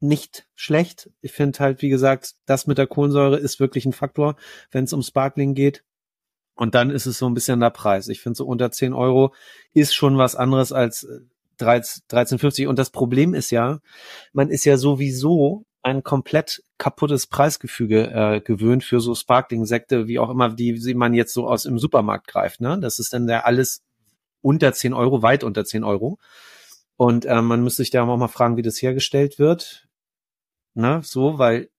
nicht schlecht. Ich finde halt, wie gesagt, das mit der Kohlensäure ist wirklich ein Faktor, wenn es um Sparkling geht. Und dann ist es so ein bisschen der Preis. Ich finde so unter 10 Euro ist schon was anderes als 13,50. Und das Problem ist ja, man ist ja sowieso ein komplett kaputtes Preisgefüge äh, gewöhnt für so Sparkling-Sekte, wie auch immer, die, die man jetzt so aus im Supermarkt greift. Ne? Das ist dann der alles unter 10 Euro, weit unter 10 Euro. Und äh, man müsste sich da auch mal fragen, wie das hergestellt wird. Ne? So, weil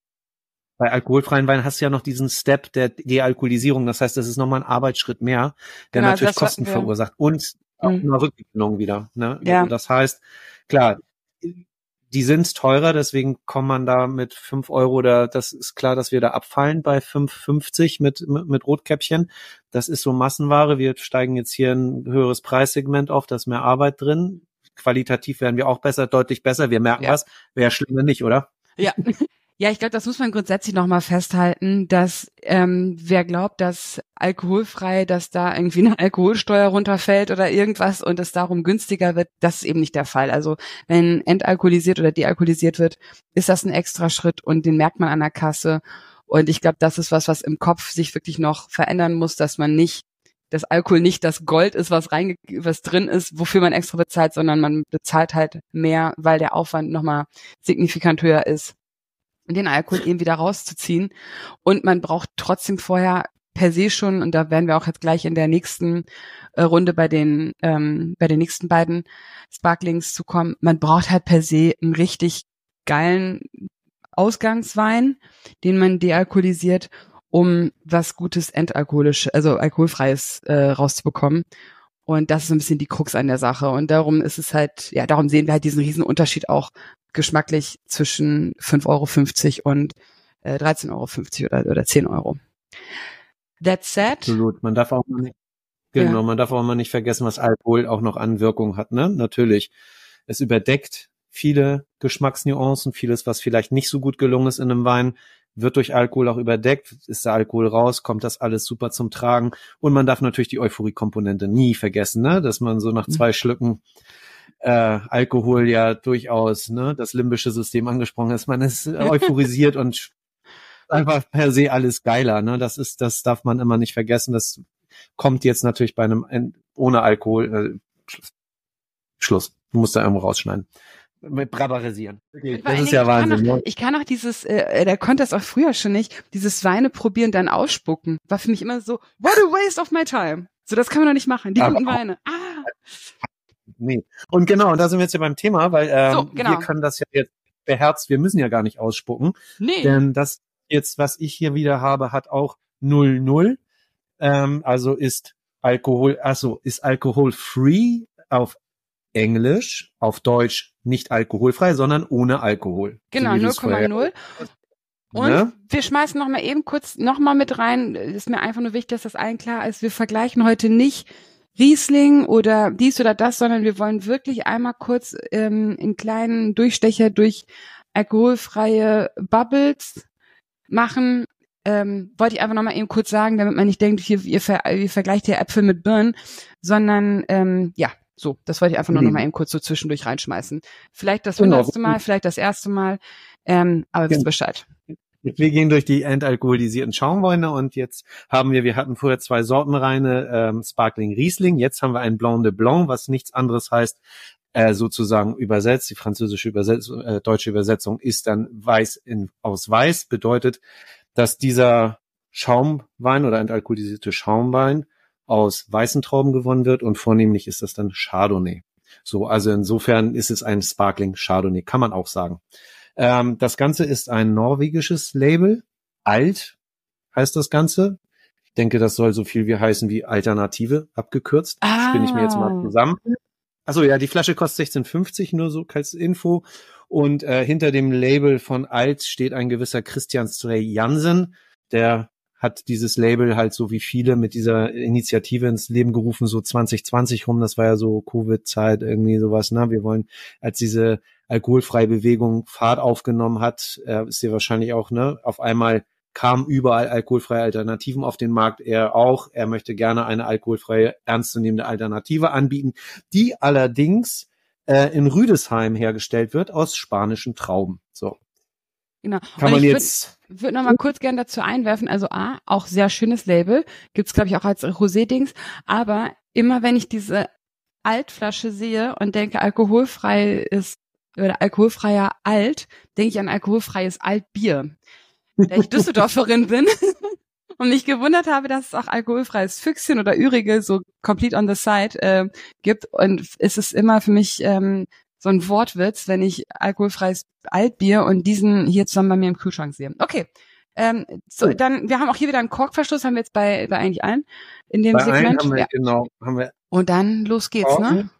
bei alkoholfreien Wein hast du ja noch diesen Step der Dealkoholisierung. Das heißt, das ist nochmal ein Arbeitsschritt mehr, der genau, natürlich Kosten verursacht und auch mhm. eine Rückgewinnung wieder. Ne? Ja. Also das heißt, klar, die sind teurer, deswegen kommt man da mit fünf Euro oder das ist klar, dass wir da abfallen bei 5,50 mit, mit, mit Rotkäppchen. Das ist so Massenware. Wir steigen jetzt hier ein höheres Preissegment auf, da ist mehr Arbeit drin. Qualitativ werden wir auch besser, deutlich besser. Wir merken ja. was. Wäre schlimmer nicht, oder? Ja. Ja, ich glaube, das muss man grundsätzlich nochmal festhalten, dass ähm, wer glaubt, dass alkoholfrei, dass da irgendwie eine Alkoholsteuer runterfällt oder irgendwas und es darum günstiger wird, das ist eben nicht der Fall. Also wenn entalkoholisiert oder dealkoholisiert wird, ist das ein extra Schritt und den merkt man an der Kasse. Und ich glaube, das ist was, was im Kopf sich wirklich noch verändern muss, dass man nicht dass Alkohol nicht das Gold ist, was rein, was drin ist, wofür man extra bezahlt, sondern man bezahlt halt mehr, weil der Aufwand nochmal signifikant höher ist den Alkohol eben wieder rauszuziehen. Und man braucht trotzdem vorher per se schon, und da werden wir auch jetzt gleich in der nächsten äh, Runde bei den, ähm, bei den nächsten beiden Sparklings zu kommen, man braucht halt per se einen richtig geilen Ausgangswein, den man dealkoholisiert, um was Gutes entalkoholisch, also alkoholfreies äh, rauszubekommen. Und das ist ein bisschen die Krux an der Sache. Und darum ist es halt, ja, darum sehen wir halt diesen riesen Unterschied auch geschmacklich zwischen 5,50 Euro und äh, 13,50 Euro oder, oder 10 Euro. That said. Absolut. Man darf auch mal nicht, genau, ja. man darf auch mal nicht vergessen, was Alkohol auch noch an Wirkung hat, ne? Natürlich. Es überdeckt viele Geschmacksnuancen, vieles, was vielleicht nicht so gut gelungen ist in einem Wein, wird durch Alkohol auch überdeckt. Ist der Alkohol raus, kommt das alles super zum Tragen. Und man darf natürlich die Euphorie-Komponente nie vergessen, ne? dass man so nach mhm. zwei Schlücken äh, Alkohol ja durchaus ne, das limbische System angesprochen ist. Man ist euphorisiert und einfach per se alles geiler. Ne? Das ist, das darf man immer nicht vergessen. Das kommt jetzt natürlich bei einem ohne Alkohol. Äh, Schluss. Du musst da irgendwo rausschneiden. Mit Brabarisieren. Okay, das ist ja Wahnsinn. Kann auch, ich kann auch dieses, äh, der konnte das auch früher schon nicht, dieses Weine probieren, dann ausspucken. War für mich immer so, what a waste of my time. So, das kann man doch nicht machen. Die guten Weine. Ah nee. Und genau, und da sind wir jetzt ja beim Thema, weil ähm, so, genau. wir können das ja jetzt beherzt, wir müssen ja gar nicht ausspucken. Nee. Denn das jetzt, was ich hier wieder habe, hat auch 0,0. Ähm, also ist Alkohol, also ist Alkohol free auf Englisch, auf Deutsch nicht alkoholfrei, sondern ohne Alkohol. Genau, 0,0. Und ne? wir schmeißen noch mal eben kurz noch mal mit rein. Ist mir einfach nur wichtig, dass das allen klar ist. Wir vergleichen heute nicht Riesling oder dies oder das, sondern wir wollen wirklich einmal kurz ähm, einen kleinen Durchstecher durch alkoholfreie Bubbles machen. ähm, wollte ich einfach nochmal eben kurz sagen, damit man nicht denkt, hier, ihr, ver ihr vergleicht hier Äpfel mit Birnen, sondern ähm, ja, so, das wollte ich einfach nur noch mal eben kurz so zwischendurch reinschmeißen. Vielleicht das genau. hundertste Mal, vielleicht das erste Mal, ähm, aber wisst genau. Bescheid. Wir gehen durch die entalkoholisierten Schaumweine und jetzt haben wir, wir hatten vorher zwei Sorten reine ähm, Sparkling Riesling, jetzt haben wir ein Blanc de Blanc, was nichts anderes heißt, äh, sozusagen übersetzt, die französische Übersetzung, äh, deutsche Übersetzung ist dann weiß in, aus weiß, bedeutet, dass dieser Schaumwein oder entalkoholisierte Schaumwein aus weißen Trauben gewonnen wird und vornehmlich ist das dann Chardonnay. So, also insofern ist es ein Sparkling Chardonnay, kann man auch sagen. Ähm, das Ganze ist ein norwegisches Label. Alt heißt das Ganze. Ich denke, das soll so viel wie heißen wie Alternative, abgekürzt. Ah. Spinne ich mir jetzt mal zusammen. Also ja, die Flasche kostet 16,50, nur so als Info. Und äh, hinter dem Label von Alt steht ein gewisser Christian Stray Jansen, der hat dieses Label halt so wie viele mit dieser Initiative ins Leben gerufen, so 2020 rum, das war ja so Covid-Zeit, irgendwie sowas, ne? Wir wollen, als diese alkoholfreie Bewegung Fahrt aufgenommen hat, äh, ist ja wahrscheinlich auch, ne, auf einmal kamen überall alkoholfreie Alternativen auf den Markt. Er auch. Er möchte gerne eine alkoholfreie, ernstzunehmende Alternative anbieten, die allerdings äh, in Rüdesheim hergestellt wird aus spanischen Trauben. So. Genau. Kann Und man ich jetzt würde würd noch mal kurz gern dazu einwerfen. Also A, auch sehr schönes Label, gibt's glaube ich auch als Rosé-Dings. Aber immer wenn ich diese Altflasche sehe und denke, alkoholfrei ist oder alkoholfreier Alt, denke ich an alkoholfreies Altbier. Da ich Düsseldorferin bin und mich gewundert habe, dass es auch alkoholfreies Füchschen oder Ürige so complete on the side äh, gibt. Und es ist immer für mich ähm, so ein Wortwitz, wenn ich alkoholfreies Altbier und diesen hier zusammen bei mir im Kühlschrank sehe. Okay. Ähm, so, dann, wir haben auch hier wieder einen Korkverschluss, haben wir jetzt bei, bei eigentlich allen in dem bei Segment. Haben wir, ja. Genau, haben wir. Und dann los geht's, Korken. ne?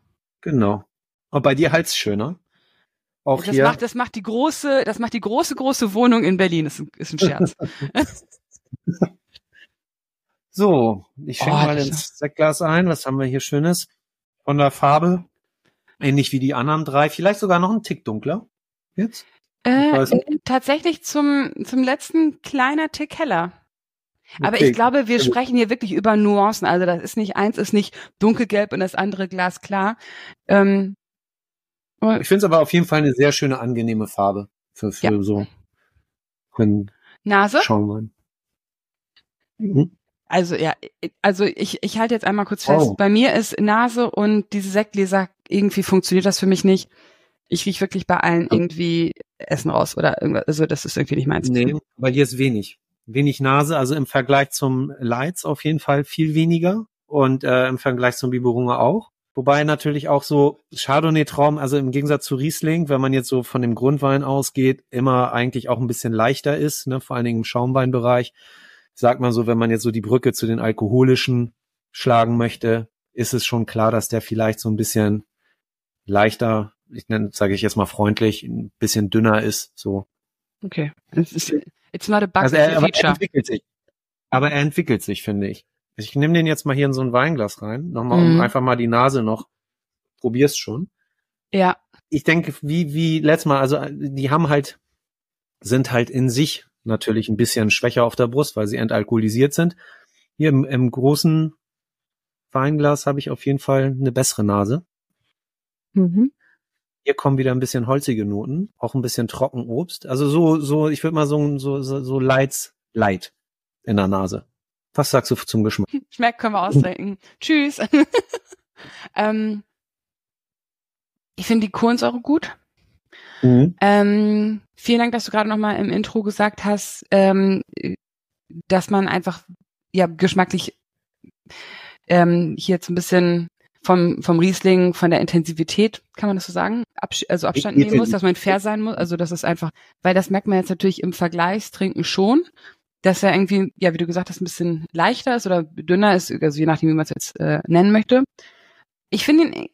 Genau. Und bei dir halt's schöner. Auch das hier. macht, das macht die große, das macht die große, große Wohnung in Berlin. Ist ein, ist ein Scherz. so, ich schenke oh, mal ins Sektglas ein. Was haben wir hier Schönes? Von der Farbe Ähnlich wie die anderen drei, vielleicht sogar noch ein Tick dunkler. Jetzt? Äh, tatsächlich zum, zum letzten kleiner Tick heller. Aber okay. ich glaube, wir sprechen hier wirklich über Nuancen. Also das ist nicht eins, ist nicht dunkelgelb und das andere glasklar. Ähm, ich finde es aber auf jeden Fall eine sehr schöne, angenehme Farbe für, für ja. so einen Nase. Schaumwein. Mhm. Also ja, also ich, ich halte jetzt einmal kurz fest. Oh. Bei mir ist Nase und diese Sektgläser, irgendwie funktioniert das für mich nicht. Ich riech wirklich bei allen irgendwie Essen raus oder irgendwas. Also das ist irgendwie nicht meins. Nee, bei dir ist wenig. Wenig Nase, also im Vergleich zum Lights auf jeden Fall viel weniger und äh, im Vergleich zum Biberunge auch. Wobei natürlich auch so Chardonnay-Traum, also im Gegensatz zu Riesling, wenn man jetzt so von dem Grundwein ausgeht, immer eigentlich auch ein bisschen leichter ist, ne, vor allen Dingen im Schaumweinbereich sagt man so, wenn man jetzt so die Brücke zu den alkoholischen schlagen möchte, ist es schon klar, dass der vielleicht so ein bisschen leichter, ich nenne, sage ich jetzt mal freundlich, ein bisschen dünner ist, so. Okay. It's not a bug, also er, aber er entwickelt sich. Aber er entwickelt sich, finde ich. Ich nehme den jetzt mal hier in so ein Weinglas rein, nochmal, um mhm. einfach mal die Nase noch, probier's schon. Ja. Ich denke, wie, wie letztes Mal, also die haben halt, sind halt in sich natürlich ein bisschen schwächer auf der Brust, weil sie entalkoholisiert sind. Hier im, im großen Weinglas habe ich auf jeden Fall eine bessere Nase. Mhm. Hier kommen wieder ein bisschen holzige Noten, auch ein bisschen Trockenobst. Also so, so, ich würde mal so, so, so, so light, light in der Nase. Was sagst du zum Geschmack? Schmeckt können wir ausdenken. Tschüss. ähm, ich finde die Kohlensäure gut. Mhm. Ähm, vielen Dank, dass du gerade nochmal im Intro gesagt hast, ähm, dass man einfach ja geschmacklich ähm, hier jetzt ein bisschen vom, vom Riesling, von der Intensivität, kann man das so sagen, Abs also Abstand nehmen muss, dass man fair sein muss. Also das ist einfach, weil das merkt man jetzt natürlich im Vergleichstrinken schon, dass er irgendwie, ja, wie du gesagt hast, ein bisschen leichter ist oder dünner ist, also je nachdem, wie man es jetzt äh, nennen möchte. Ich finde ihn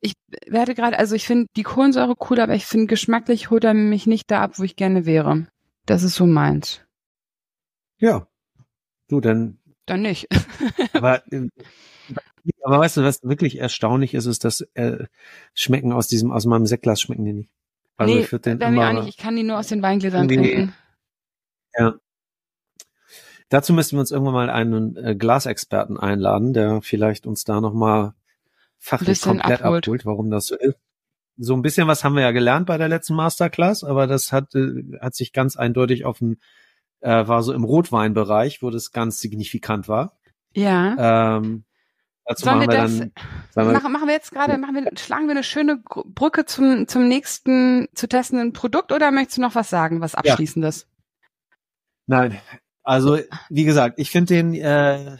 ich werde gerade, also ich finde die Kohlensäure cool, aber ich finde geschmacklich holt er mich nicht da ab, wo ich gerne wäre. Das ist so meins. Ja. Du, dann. Dann nicht. aber, äh, aber weißt du, was wirklich erstaunlich ist, ist, dass äh, schmecken aus diesem, aus meinem Sektglas schmecken die nicht. Also nee, ich den bei mir auch nicht. Ich kann die nur aus den Weingläsern trinken. Ja. Dazu müssten wir uns irgendwann mal einen äh, Glasexperten einladen, der vielleicht uns da nochmal fachlich komplett abholt. abholt, warum das so ist. So ein bisschen was haben wir ja gelernt bei der letzten Masterclass, aber das hat, äh, hat sich ganz eindeutig auf dem, äh, war so im Rotweinbereich, wo das ganz signifikant war. Ja. Ähm, dazu Sollen machen wir wir das- dann, Machen, machen wir jetzt gerade, machen wir, schlagen wir eine schöne Brücke zum, zum nächsten zu testenden Produkt oder möchtest du noch was sagen, was Abschließendes? Nein, also wie gesagt, ich finde den, äh,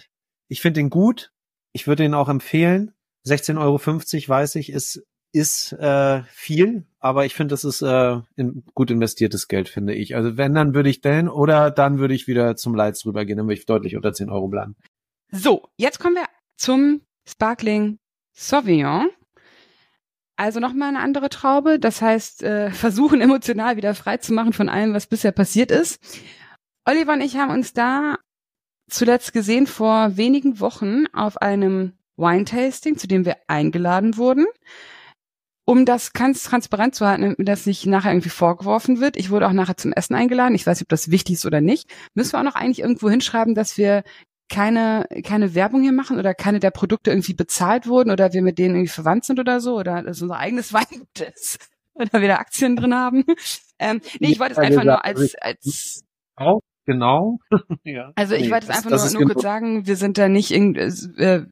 ich finde den gut. Ich würde ihn auch empfehlen. 16,50 Euro weiß ich, ist ist äh, viel, aber ich finde, das ist äh, in, gut investiertes Geld, finde ich. Also wenn, dann würde ich den oder dann würde ich wieder zum Lights rübergehen, dann würde ich deutlich unter 10 Euro bleiben. So, jetzt kommen wir zum Sparkling Sauvignon. Also nochmal eine andere Traube. Das heißt, äh, versuchen emotional wieder frei zu machen von allem, was bisher passiert ist. Oliver und ich haben uns da zuletzt gesehen vor wenigen Wochen auf einem Wine-Tasting, zu dem wir eingeladen wurden. Um das ganz transparent zu halten, damit mir das nicht nachher irgendwie vorgeworfen wird. Ich wurde auch nachher zum Essen eingeladen. Ich weiß nicht, ob das wichtig ist oder nicht. Müssen wir auch noch eigentlich irgendwo hinschreiben, dass wir keine, keine Werbung hier machen oder keine der Produkte irgendwie bezahlt wurden oder wir mit denen irgendwie verwandt sind oder so oder das unser eigenes Weingut ist oder wir da Aktien drin haben. Ähm, nee, ich wollte es einfach nur als, als Auch genau. ja. also ich Nee, wollte es das- einfach das nur, nur kurz sagen, wir sind da nicht irgend, äh,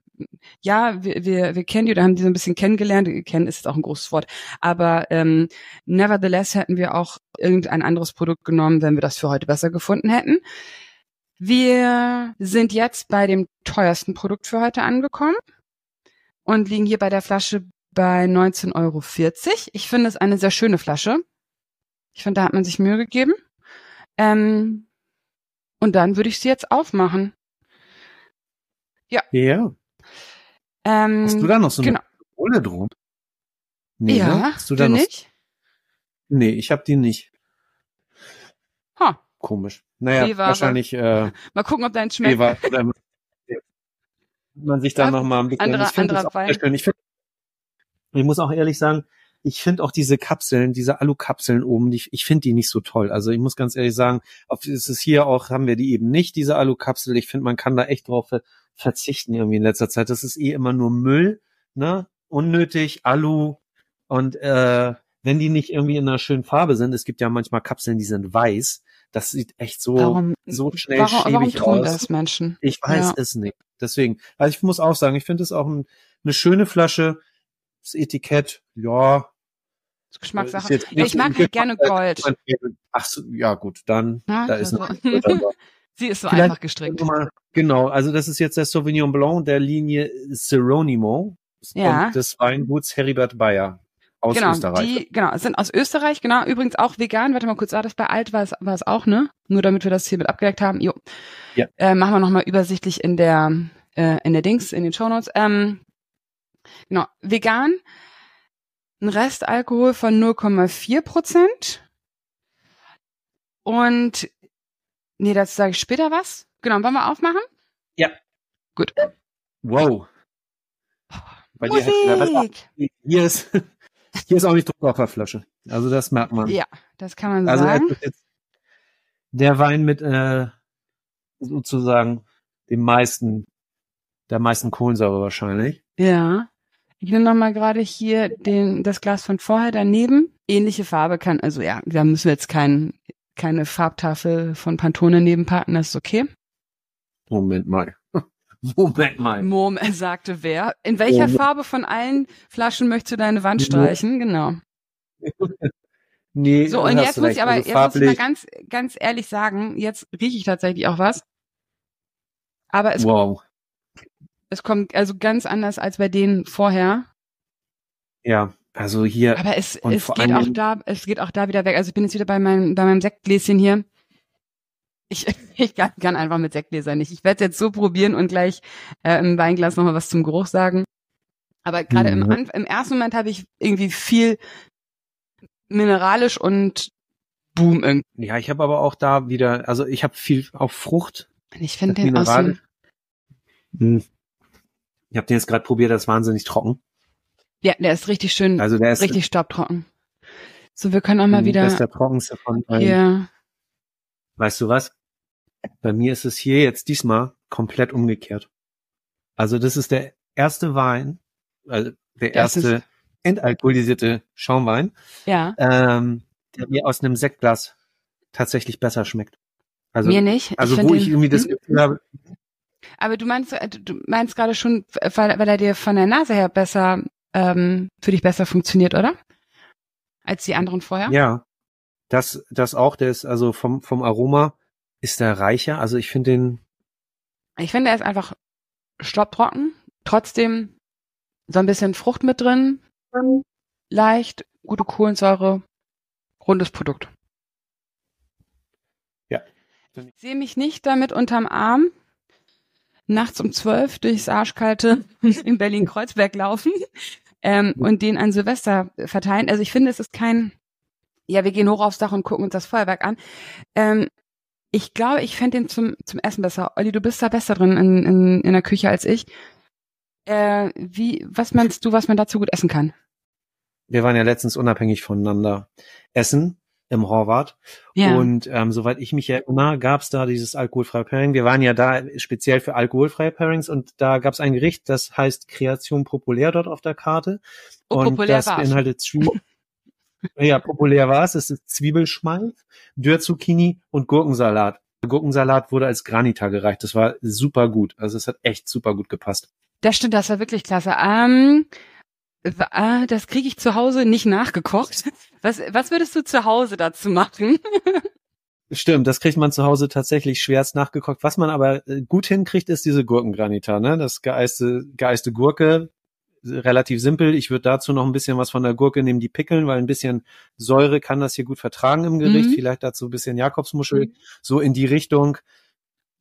ja, wir, wir, wir kennen die oder haben die so ein bisschen kennengelernt. Kennen ist jetzt auch ein großes Wort. Aber ähm, nevertheless hätten wir auch irgendein anderes Produkt genommen, wenn wir das für heute besser gefunden hätten. Wir sind jetzt bei dem teuersten Produkt für heute angekommen und liegen hier bei der Flasche bei 19,40 Euro. Ich finde es eine sehr schöne Flasche. Ich finde, da hat man sich Mühe gegeben. Ähm, und dann würde ich sie jetzt aufmachen. Ja. Ähm, Hast du da noch so eine genau. Kohle drum? Nee, ja, ne? Hast du da noch? nicht? Nee, ich habe die nicht. Ha. Komisch. Naja, B-Ware. wahrscheinlich äh, Mal gucken, ob dein schmeckt. Eva, oder man sich Ja, noch mal ein bisschen. anderer- ich find das anderer auch sehr Wein. schön. Ich, find, ich muss auch ehrlich sagen, ich finde auch diese Kapseln, diese Alu-Kapseln oben, die, ich finde die nicht so toll. Also ich muss ganz ehrlich sagen, auf ist es hier auch, haben wir die eben nicht, diese Alu-Kapsel. Ich finde, man kann da echt drauf ver verzichten irgendwie in letzter Zeit. Das ist eh immer nur Müll, ne? Unnötig, Alu und äh, wenn die nicht irgendwie in einer schönen Farbe sind, es gibt ja manchmal Kapseln, die sind weiß. Das sieht echt so, warum, so schnell warum, warum schäbig tun aus. das Menschen? Ich weiß Ja. es nicht. Deswegen, also ich muss auch sagen, ich finde es auch ein, eine schöne Flasche. Das Etikett, ja. Geschmackssache. Ja, ich mag halt gerne Gold. Ach so, ja gut, dann Ja, da ist also- noch. Sie ist so Vielleicht- einfach gestrickt. Mal- Genau, also das ist jetzt der Sauvignon Blanc der Linie Ceronimo Ja. und des Weinguts Heribert Bayer aus genau, Österreich. die, genau, sind aus Österreich, genau, übrigens auch vegan. Warte mal kurz, ah, das bei alt war es, war es auch, ne? Nur damit wir das hier mit abgedeckt haben. Jo. Ja. Äh, machen wir nochmal übersichtlich in der, äh, in der Dings, in den Shownotes. Ähm, genau, vegan. Ein Restalkohol von 0,4 Prozent. Und, nee, dazu sage ich später was. Genau, wollen wir aufmachen? Wow. Bei dir Musik! hier ist hier ist auch nicht Druck auf der Flasche. Also das merkt man. Ja, das kann man Also sagen. jetzt der Wein mit äh, sozusagen dem meisten, der meisten Kohlensäure wahrscheinlich. Ja. Ich nehme noch mal gerade hier den, das Glas von vorher daneben. Ähnliche Farbe kann, also ja, da müssen wir jetzt kein, keine Farbtafel von Pantone nebenpacken, das ist okay. Moment mal. Moment mal. Mom, er sagte wer. In welcher Oh. Farbe von allen Flaschen möchtest du deine Wand streichen? Genau. Nee, So, und jetzt muss recht. ich aber, Also jetzt muss ich mal ganz, ganz ehrlich sagen, jetzt rieche ich tatsächlich auch was. Aber es, wow. Es kommt also ganz anders als bei denen vorher. Ja, also hier, Aber es, es geht auch da, es geht auch da wieder weg. Also ich bin jetzt wieder bei meinem, bei meinem Sektgläschen hier. Ich, ich kann, kann einfach mit Sektgläsern nicht. Ich werde es jetzt so probieren und gleich äh, im Weinglas nochmal was zum Geruch sagen. Aber gerade im, Mhm. Anf- im ersten Moment habe ich irgendwie viel mineralisch und Boom irgendwie. ja, ich habe aber auch da wieder, also ich habe viel auf Frucht. Ich finde den aus dem, Hm. Ich habe den jetzt gerade probiert, das ist wahnsinnig trocken. ja, der ist richtig schön, Also der ist, richtig staubtrocken. So, wir können auch mal hm, wieder das ist der trockenste von allen. hier, Weißt du was? Bei mir ist es hier jetzt diesmal komplett umgekehrt. Also das ist der erste Wein, also der Das erste entalkoholisierte Schaumwein, Ja. ähm, der mir aus einem Sektglas tatsächlich besser schmeckt. Also, Mir nicht. Ich also wo ich irgendwie das Hm? Gefühl habe, Aber du meinst, äh, du- du meinst gerade schon, weil, weil er dir von der Nase her besser, ähm, für dich besser funktioniert, oder? Als die anderen vorher? ja, das, das auch, der ist also vom, vom Aroma ist der reicher. Also ich finde den, Ich finde, er ist einfach stopptrocken, trotzdem so ein bisschen Frucht mit drin, leicht, gute Kohlensäure, rundes Produkt. Ja. Ich sehe mich nicht damit unterm Arm nachts um zwölf durchs arschkalte in Berlin-Kreuzberg laufen ähm, und den an Silvester verteilen. Also ich finde, es ist kein, ja, wir gehen hoch aufs Dach und gucken uns das Feuerwerk an. Ähm, ich glaube, ich fände den zum, zum Essen besser. Olli, du bist da besser drin in, in, in der Küche als ich. Äh, wie, was meinst du, was man dazu gut essen kann? wir waren ja letztens unabhängig voneinander essen im Horvath. Ja. Und ähm, soweit ich mich erinnere, gab es da dieses alkoholfreie Pairing. Wir waren ja da speziell für alkoholfreie Pairings und da gab es ein Gericht, das heißt Kreation populär dort auf der Karte. Oh, und populär das war's. beinhaltet ja, populär war es. Es ist Zwiebelschmalz, Dürrzucchini und Gurkensalat. Gurkensalat wurde als Granita gereicht. Das war super gut. Also es hat echt super gut gepasst. Das stimmt, das war wirklich klasse. Ähm, äh, das kriege ich zu Hause nicht nachgekocht. Was, was würdest du zu Hause dazu machen? Stimmt, das kriegt man zu Hause tatsächlich schwerst nachgekocht. Was man aber äh, gut hinkriegt, ist diese Gurkengranita, ne? Das geeiste, geeiste Gurke, relativ simpel. Ich würde dazu noch ein bisschen was von der Gurke nehmen, die pickeln, weil ein bisschen Säure kann das hier gut vertragen im Gericht. Mhm. Vielleicht dazu ein bisschen Jakobsmuschel, so in die Richtung.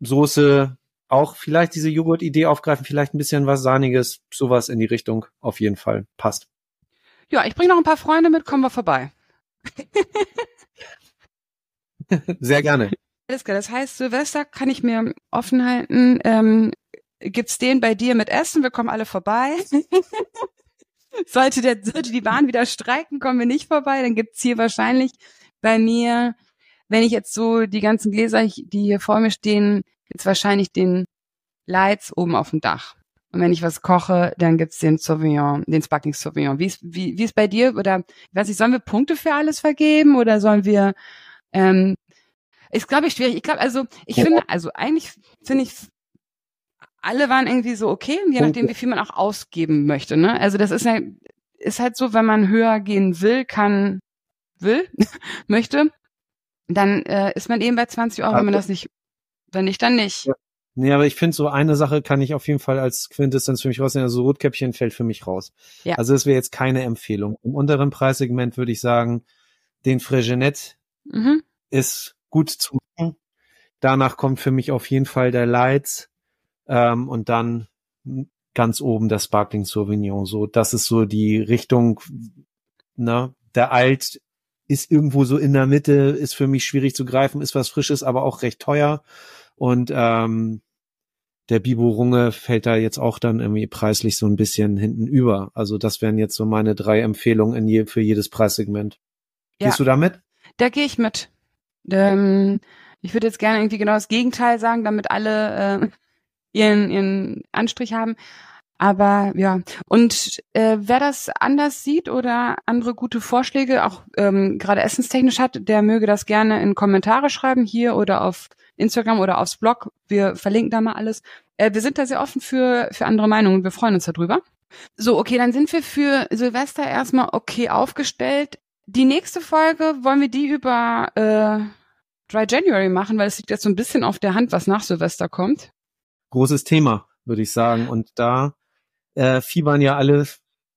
Soße, auch vielleicht diese Joghurt-Idee aufgreifen, vielleicht ein bisschen was Sahniges, sowas in die Richtung auf jeden Fall passt. Ja, ich bringe noch ein paar Freunde mit, kommen wir vorbei. Sehr gerne. Alles klar, das heißt, Silvester kann ich mir offen halten. Ähm, gibt's den bei dir mit Essen? Wir kommen alle vorbei. sollte, der, sollte die Bahn wieder streiken, kommen wir nicht vorbei. Dann gibt's hier wahrscheinlich bei mir, wenn ich jetzt so die ganzen Gläser, die hier vor mir stehen, gibt's wahrscheinlich den Lights oben auf dem Dach. Und wenn ich was koche, dann gibt's den Sauvignon, den Sparkling Sauvignon. Wie ist, wie, wie ist bei dir? Oder, ich weiß nicht, sollen wir Punkte für alles vergeben oder sollen wir, ähm, ist, glaube ich, schwierig. Ich glaube, also, ich Ja. finde, also eigentlich finde ich, alle waren irgendwie so okay, je nachdem, wie viel man auch ausgeben möchte. Ne? Also das ist ja, ist halt so, wenn man höher gehen will, kann, will, möchte, dann äh, ist man eben bei 20 Euro, wenn man das nicht, wenn nicht, dann nicht. Ja. Nee, aber ich finde, so eine Sache kann ich auf jeden Fall als Quintessenz für mich rausnehmen. Also Rotkäppchen fällt für mich raus. Ja. Also das wäre jetzt keine Empfehlung. Im unteren Preissegment würde ich sagen, den Fregenet Mhm. ist gut zu machen. Danach kommt für mich auf jeden Fall der Lights ähm, und dann ganz oben der Sparkling Sauvignon. So, das ist so die Richtung. Ne, der Alt ist irgendwo so in der Mitte, ist für mich schwierig zu greifen, ist was Frisches, aber auch recht teuer. Und ähm, der Bibo Runge fällt da jetzt auch dann irgendwie preislich so ein bisschen hinten über. Also das wären jetzt so meine drei Empfehlungen in je, für jedes Preissegment. Ja. Gehst du damit? Da gehe ich mit. Ähm, ich würde jetzt gerne irgendwie genau das Gegenteil sagen, damit alle äh, ihren, ihren Anstrich haben. Aber ja, und äh, wer das anders sieht oder andere gute Vorschläge, auch ähm, gerade essenstechnisch hat, der möge das gerne in Kommentare schreiben, hier oder auf Instagram oder aufs Blog. Wir verlinken da mal alles. Äh, wir sind da sehr offen für, für andere Meinungen. Wir freuen uns darüber. So, okay, dann sind wir für Silvester erstmal okay aufgestellt. Die nächste Folge wollen wir die über äh, Dry January machen, weil es liegt jetzt so ein bisschen auf der Hand, was nach Silvester kommt. Großes Thema, würde ich sagen. Und da äh, fiebern ja alle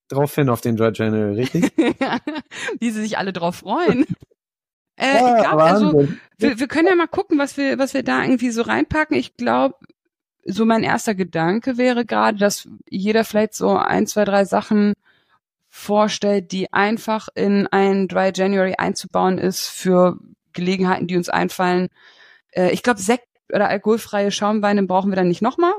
drauf hin auf den Dry January, richtig? Wie sie sich alle drauf freuen. äh, Ja, ich glaube, also wir, wir können ja mal gucken, was wir, was wir da irgendwie so reinpacken. Ich glaube, so mein erster Gedanke wäre gerade, dass jeder vielleicht so ein, zwei, drei Sachen vorstellt, die einfach in ein Dry January einzubauen ist für Gelegenheiten, die uns einfallen. Äh, ich glaube, Sekt oder alkoholfreie Schaumweine brauchen wir dann nicht nochmal.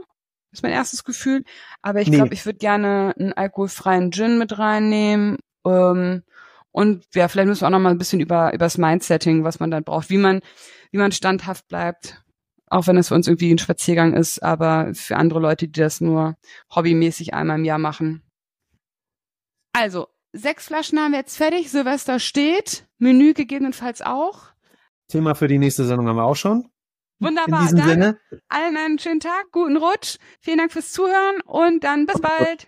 Ist mein erstes Gefühl. Aber ich Nee. glaube, ich würde gerne einen alkoholfreien Gin mit reinnehmen. Ähm, und ja, vielleicht müssen wir auch noch mal ein bisschen über, über das Mindsetting, was man dann braucht, wie man, wie man standhaft bleibt. Auch wenn es für uns irgendwie ein Spaziergang ist, aber für andere Leute, die das nur hobbymäßig einmal im Jahr machen. Also, sechs Flaschen haben wir jetzt fertig. Silvester steht. Menü gegebenenfalls auch. Thema für die nächste Sendung haben wir auch schon. Wunderbar. In diesem dann Sinne. allen einen schönen Tag, guten Rutsch. Vielen Dank fürs Zuhören und dann bis bald.